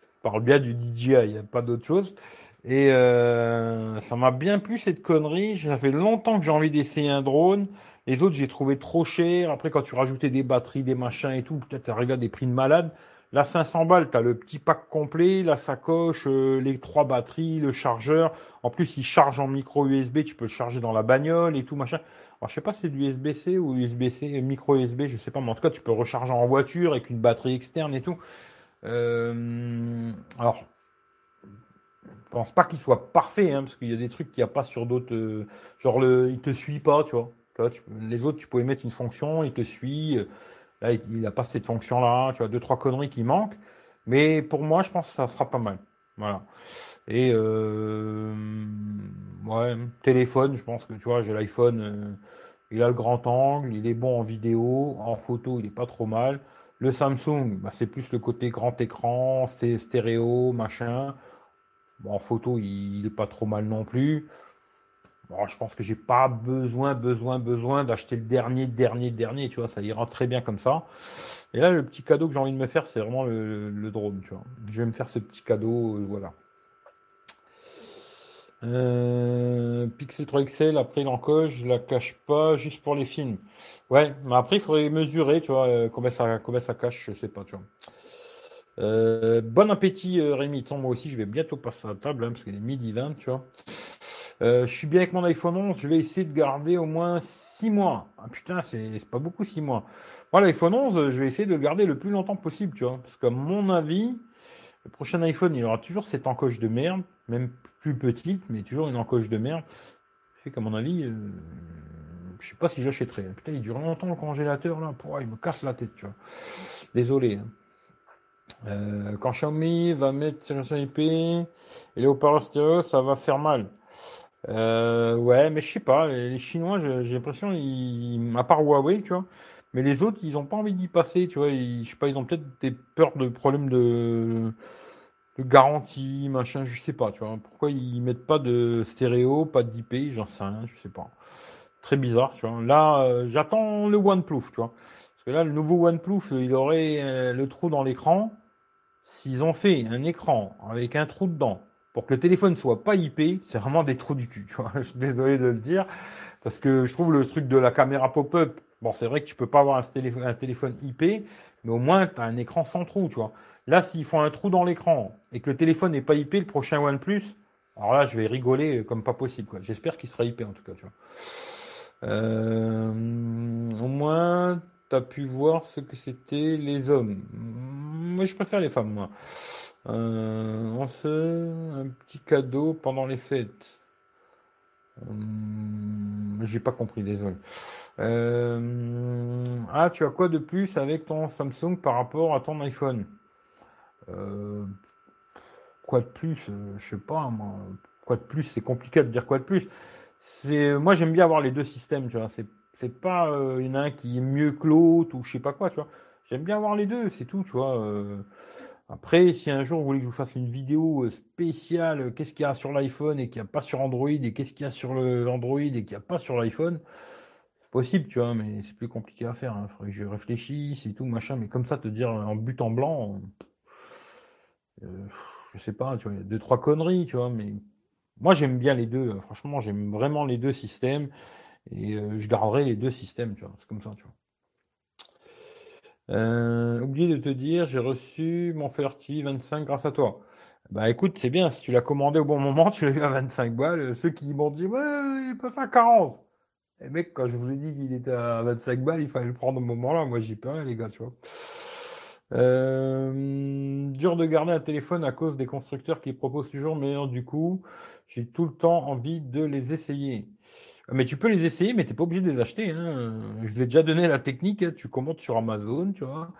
Je parle bien du DJI, il n'y a pas d'autre chose. Et ça m'a bien plu cette connerie. Ça fait longtemps que j'ai envie d'essayer un drone. Les autres, j'ai trouvé trop cher. Après, quand tu rajoutais des batteries, des machins et tout, peut-être tu regardes des prix de malade. Là, 500 balles, tu as le petit pack complet, la sacoche, euh, les trois batteries, le chargeur. En plus, il charge en micro USB, tu peux le charger dans la bagnole et tout, machin. Alors, je sais pas si c'est du USB-C ou USB-C, micro USB, je sais pas, mais en tout cas, tu peux recharger en voiture avec une batterie externe et tout. Euh, alors, je pense pas qu'il soit parfait, hein, parce qu'il y a des trucs qu'il n'y a pas sur d'autres. Euh, genre, le, il te suit pas, tu vois les autres, tu pouvais mettre une fonction, il te suit. Là, il n'a pas cette fonction-là. Tu vois, deux, trois conneries qui manquent. Mais pour moi, je pense que ça sera pas mal. Voilà. Et euh, ouais, téléphone, je pense que tu vois, j'ai l'iPhone, euh, il a le grand angle, il est bon en vidéo, en photo, il est pas trop mal. Le Samsung, bah, c'est plus le côté grand écran, c'est stéréo, machin. en photo, il, n'est est pas trop mal non plus je pense que j'ai pas besoin, besoin, besoin d'acheter le dernier, dernier, dernier, tu vois, ça ira très bien comme ça. Et là, le petit cadeau que j'ai envie de me faire, c'est vraiment le, drone, tu vois. Je vais me faire ce petit cadeau, euh, voilà. Euh, Pixel 3 XL, après l'encoche, je la cache pas juste pour les films. Ouais, mais après, il faudrait mesurer, tu vois, euh, combien ça, combien ça cache, je sais pas, tu vois. bon appétit, Rémi. moi aussi, je vais bientôt passer à la table, hein, parce qu'il est midi 20, tu vois. Euh, je suis bien avec mon iPhone 11, je vais essayer de garder au moins 6 mois. Ah, putain, c'est pas beaucoup 6 mois. Moi, l'iPhone 11, je vais essayer de le garder le plus longtemps possible, tu vois. Parce qu'à mon avis, le prochain iPhone, il aura toujours cette encoche de merde, même plus petite, mais toujours une encoche de merde. C'est qu'à mon avis, euh, je sais pas si j'achèterai. Putain, il dure longtemps le congélateur, là. il me casse la tête, tu vois. Désolé. Hein. Euh, quand Xiaomi va mettre sur IP et les haut-parleurs stéréo, ça va faire mal. Euh, ouais, mais je sais pas. Les Chinois, j'ai l'impression, ils, à part Huawei, tu vois, Mais les autres, ils n'ont pas envie d'y passer, tu vois. Ils, je sais pas, ils ont peut-être des peurs de problèmes de, de garantie, machin, je sais pas, tu vois. Pourquoi ils mettent pas de stéréo, pas d'IP, j'en sais rien, je sais pas. Très bizarre, tu vois. Là, euh, j'attends le OnePlus, tu vois. Parce que là, le nouveau OnePlus, il aurait euh, le trou dans l'écran. S'ils ont fait un écran avec un trou dedans, pour que le téléphone soit pas IP, c'est vraiment des trous du cul. Je suis désolé de le dire. Parce que je trouve le truc de la caméra pop-up, bon, c'est vrai que tu peux pas avoir un téléphone, un IP, mais au moins, tu as un écran sans trou. Là, s'ils font un trou dans l'écran et que le téléphone n'est pas IP, le prochain OnePlus, alors là, je vais rigoler comme pas possible. J'espère qu'il sera IP en tout cas. Euh, au moins, tu as pu voir ce que c'était les hommes. Moi, je préfère les femmes, moi. Euh. Un petit cadeau pendant les fêtes. Hum, J'ai pas compris, désolé. Euh, ah, tu as quoi de plus avec ton Samsung par rapport à ton iPhone? Euh, quoi de plus? Je sais pas, moi. Quoi de plus? C'est compliqué de dire quoi de plus. C'est, moi, j'aime bien avoir les deux systèmes, tu vois. C'est, pas un qui est mieux que l'autre ou je sais pas quoi, tu vois. J'aime bien avoir les deux, c'est tout, tu vois. Euh. après, si un jour vous voulez que je vous fasse une vidéo spéciale, qu'est-ce qu'il y a sur l'iPhone et qu'il n'y a pas sur Android, et qu'est-ce qu'il y a sur le Android et qu'il n'y a pas sur l'iPhone, c'est possible, tu vois, mais c'est plus compliqué à faire. Hein. Faudrait que je réfléchisse et tout, machin. Mais comme ça, te dire en but en blanc, euh, je sais pas, tu vois, il y a deux, trois conneries, tu vois, mais moi j'aime bien les deux. Franchement, j'aime vraiment les deux systèmes et euh, je garderai les deux systèmes, tu vois. C'est comme ça, tu vois. Euh, oublié de te dire, j'ai reçu mon Ferti 25 grâce à toi. Bah écoute, c'est bien, si tu l'as commandé au bon moment, tu l'as eu à 25 balles. Ceux qui m'ont dit, ouais, il passe à 40. Et mec, quand je vous ai dit qu'il était à 25 balles, il fallait le prendre au moment-là. Moi, j'y peux les gars, tu vois. Euh, dur de garder un téléphone à cause des constructeurs qui proposent toujours meilleur du coup. J'ai tout le temps envie de les essayer. Mais tu peux les essayer, mais tu n'es pas obligé de les acheter. Hein. Je vous ai déjà donné la technique. Hein. Tu commandes sur Amazon, tu vois.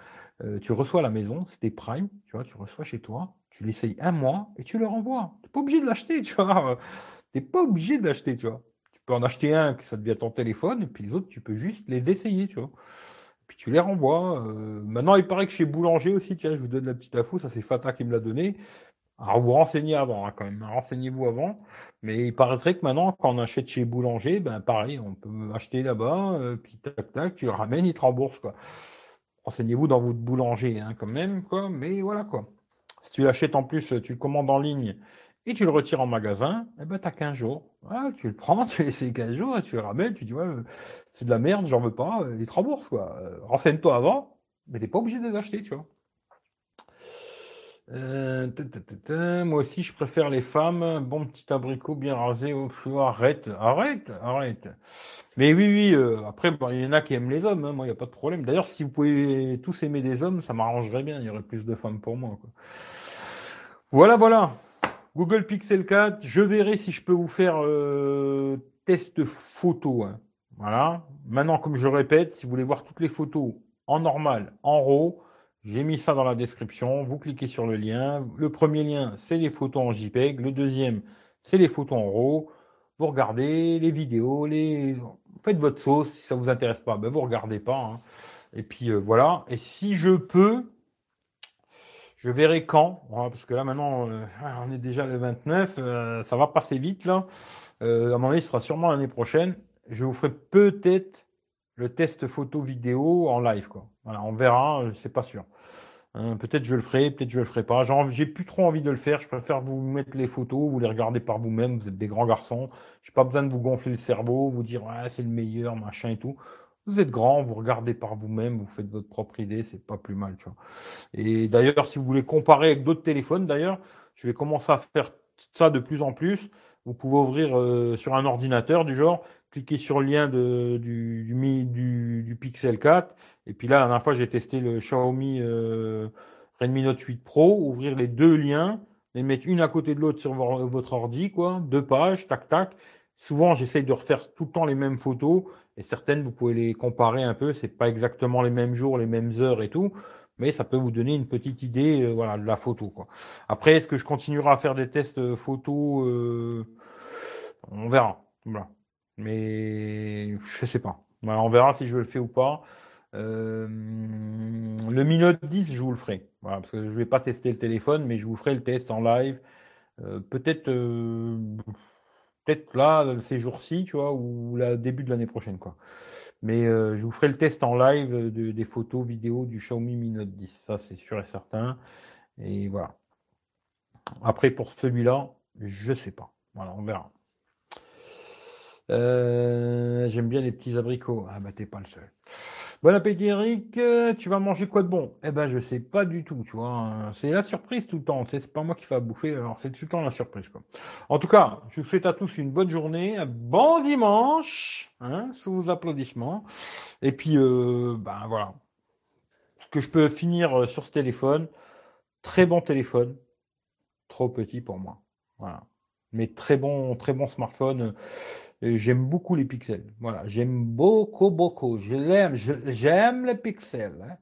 Euh, tu reçois à la maison, c'était Prime, tu vois, tu reçois chez toi, tu l'essayes un mois et tu le renvoies. Tu n'es pas obligé de l'acheter, tu vois. Tu n'es pas obligé de l'acheter, tu vois. Tu peux en acheter un que ça devient ton téléphone, et puis les autres, tu peux juste les essayer, tu vois tu les renvoies. Euh, maintenant, il paraît que chez Boulanger aussi, tiens, je vous donne la petite info, ça c'est Fata qui me l'a donné. Alors vous renseignez avant, hein, quand même, renseignez-vous avant. Mais il paraîtrait que maintenant, quand on achète chez Boulanger, ben pareil, on peut acheter là-bas, euh, puis tac tac, tu le ramènes, il te rembourse quoi. Renseignez-vous dans votre boulanger, hein, quand même, quoi. Mais voilà quoi. Si tu l'achètes en plus, tu le commandes en ligne et tu le retires en magasin, eh ben, tu as 15 jours. tu le prends, tu laisses 15 jours, tu le ramènes, tu dis, ouais, c'est de la merde, j'en veux pas, il te rembourse, quoi. Euh, renseigne-toi avant, mais t'es pas obligé de les acheter, tu vois. Euh, moi aussi, je préfère les femmes. Bon petit abricot bien rasé. Oh, arrête, arrête, arrête. Mais oui, oui. Euh, après, il y en a qui aiment les hommes. Hein, moi, il n'y a pas de problème. D'ailleurs, si vous pouvez tous aimer des hommes, ça m'arrangerait bien. Il y aurait plus de femmes pour moi. Voilà, voilà. Google Pixel 4, je verrai si je peux vous faire euh, test photo. Hein. Voilà. Maintenant, comme je répète, si vous voulez voir toutes les photos en normal, en RAW, j'ai mis ça dans la description. Vous cliquez sur le lien. Le premier lien, c'est les photos en JPEG. Le deuxième, c'est les photos en RAW. Vous regardez les vidéos, les... faites votre sauce. Si ça vous intéresse pas, ben vous regardez pas. Hein. Et puis euh, voilà. Et si je peux, je verrai quand, parce que là maintenant, euh, on est déjà le 29, euh, ça va passer vite là. À mon avis, ce sera sûrement l'année prochaine. Je vous ferai peut-être le test photo vidéo en live, quoi. Voilà, on verra, c'est pas sûr. Hein, peut-être je le ferai, peut-être je le ferai pas. J'ai plus trop envie de le faire. Je préfère vous mettre les photos, vous les regardez par vous-même. Vous êtes des grands garçons. J'ai pas besoin de vous gonfler le cerveau, vous dire c'est le meilleur, machin et tout. Vous êtes grand, vous regardez par vous-même, vous faites votre propre idée, c'est pas plus mal, tu vois. Et d'ailleurs, si vous voulez comparer avec d'autres téléphones, d'ailleurs, je vais commencer à faire ça de plus en plus. Vous pouvez ouvrir euh, sur un ordinateur du genre, cliquer sur le lien de, du, du, du, Pixel 4. Et puis là, la dernière fois, j'ai testé le Xiaomi euh, Redmi Note 8 Pro, ouvrir les deux liens, les mettre une à côté de l'autre sur votre ordi, quoi, deux pages, tac, tac. Souvent, j'essaye de refaire tout le temps les mêmes photos et certaines, vous pouvez les comparer un peu. C'est pas exactement les mêmes jours, les mêmes heures et tout, mais ça peut vous donner une petite idée, euh, voilà, de la photo, quoi. Après, est-ce que je continuerai à faire des tests euh, photos euh, On verra. Voilà. Mais je sais pas. on verra si je le fais ou pas. Euh, le Mi Note 10, je vous le ferai. Voilà, parce que je ne vais pas tester le téléphone, mais je vous ferai le test en live. Euh, peut-être euh, peut-être là, ces jours-ci, tu vois, ou le début de l'année prochaine, quoi. Mais je vous ferai le test en live des photos, vidéos du Xiaomi Mi Note 10. Ça, c'est sûr et certain. Et voilà. Après, pour celui-là, je sais pas. Voilà, on verra. J'aime bien les petits abricots. Ah bah t'es pas le seul. Bon appétit Eric, tu vas manger quoi de bon? Eh ben je sais pas du tout, tu vois. C'est la surprise tout le temps. c'est pas moi qui fais à bouffer, alors c'est tout le temps la surprise. En tout cas, je vous souhaite à tous une bonne journée, un bon dimanche, hein, sous vos applaudissements. Et puis, euh, ben voilà. Ce que je peux finir euh, sur ce téléphone, très bon téléphone, trop petit pour moi. Voilà. Mais très bon, très bon smartphone. J'aime beaucoup les pixels. Voilà, j'aime beaucoup, beaucoup. Je l'aime, j'aime les pixels. Hein.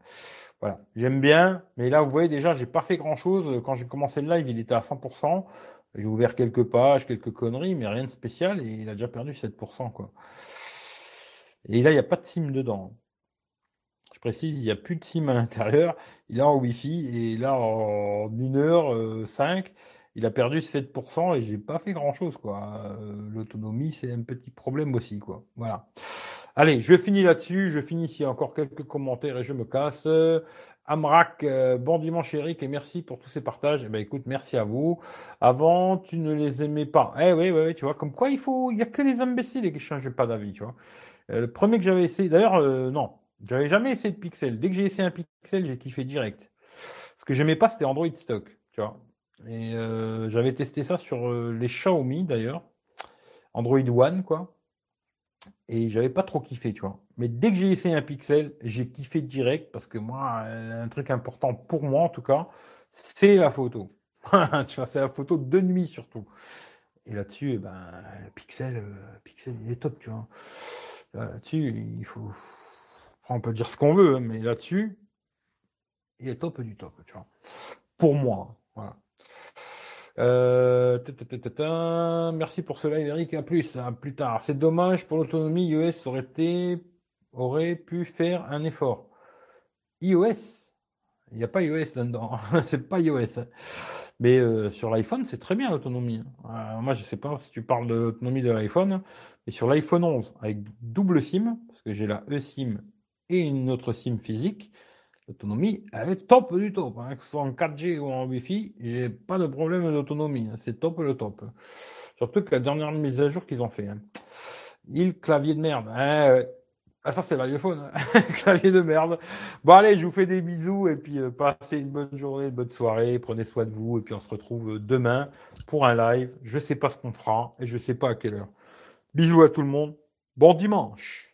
Voilà, j'aime bien. Mais là, vous voyez déjà, j'ai pas fait grand chose. Quand j'ai commencé le live, il était à 100%. J'ai ouvert quelques pages, quelques conneries, mais rien de spécial. Et il a déjà perdu 7%, quoi. Et là, il n'y a pas de SIM dedans. Je précise, il n'y a plus de SIM à l'intérieur. Il est en Wi-Fi. Et là, en 1 heure 5, il a perdu 7% et j'ai pas fait grand chose quoi. Euh, l'autonomie c'est un petit problème aussi quoi. Voilà. Allez, je finis là-dessus. Je finis ici encore quelques commentaires et je me casse. Amrak, euh, bon dimanche Eric et merci pour tous ces partages. Eh ben écoute, merci à vous. Avant, tu ne les aimais pas. Eh oui, oui, oui, tu vois, comme quoi il faut, il y a que les imbéciles qui changent pas d'avis, tu vois. Euh, le premier que j'avais essayé, d'ailleurs, non, j'avais jamais essayé de Pixel. Dès que j'ai essayé un Pixel, j'ai kiffé direct. Ce que j'aimais pas, c'était Android stock, tu vois. Et euh, j'avais testé ça sur euh, les Xiaomi d'ailleurs, Android One quoi. Et j'avais pas trop kiffé, tu vois. Mais dès que j'ai essayé un Pixel, j'ai kiffé direct parce que moi, un truc important pour moi en tout cas, c'est la photo. tu vois, c'est la photo de nuit surtout. Et là-dessus, eh ben, le Pixel, euh, Pixel, il est top, tu vois. Là-dessus, il faut. On peut dire ce qu'on veut, hein, mais là-dessus, il est top du top, tu vois. Pour moi, Euh, merci pour cela, Eric. À plus, à plus tard. C'est dommage pour l'autonomie. iOS aurait, été, aurait pu faire un effort. iOS? Il n'y a pas iOS là-dedans. c'est pas iOS. Mais euh, sur l'iPhone, c'est très bien l'autonomie. Euh, moi, je ne sais pas si tu parles de l'autonomie de l'iPhone, mais sur l'iPhone 11, avec double SIM, parce que j'ai la eSIM et une autre SIM physique, L'autonomie, elle est top du top. Hein. Que ce soit en 4G ou en Wi-Fi, j'ai pas de problème d'autonomie. Hein. C'est top le top. Surtout que la dernière mise à jour qu'ils ont fait. Hein. Il clavier de merde. Ah ça c'est l'iPhone. clavier de merde. Bon allez, je vous fais des bisous et puis euh, passez une bonne journée, une bonne soirée. Prenez soin de vous et puis on se retrouve euh, demain pour un live. Je sais pas ce qu'on fera et je sais pas à quelle heure. Bisous à tout le monde. Bon dimanche.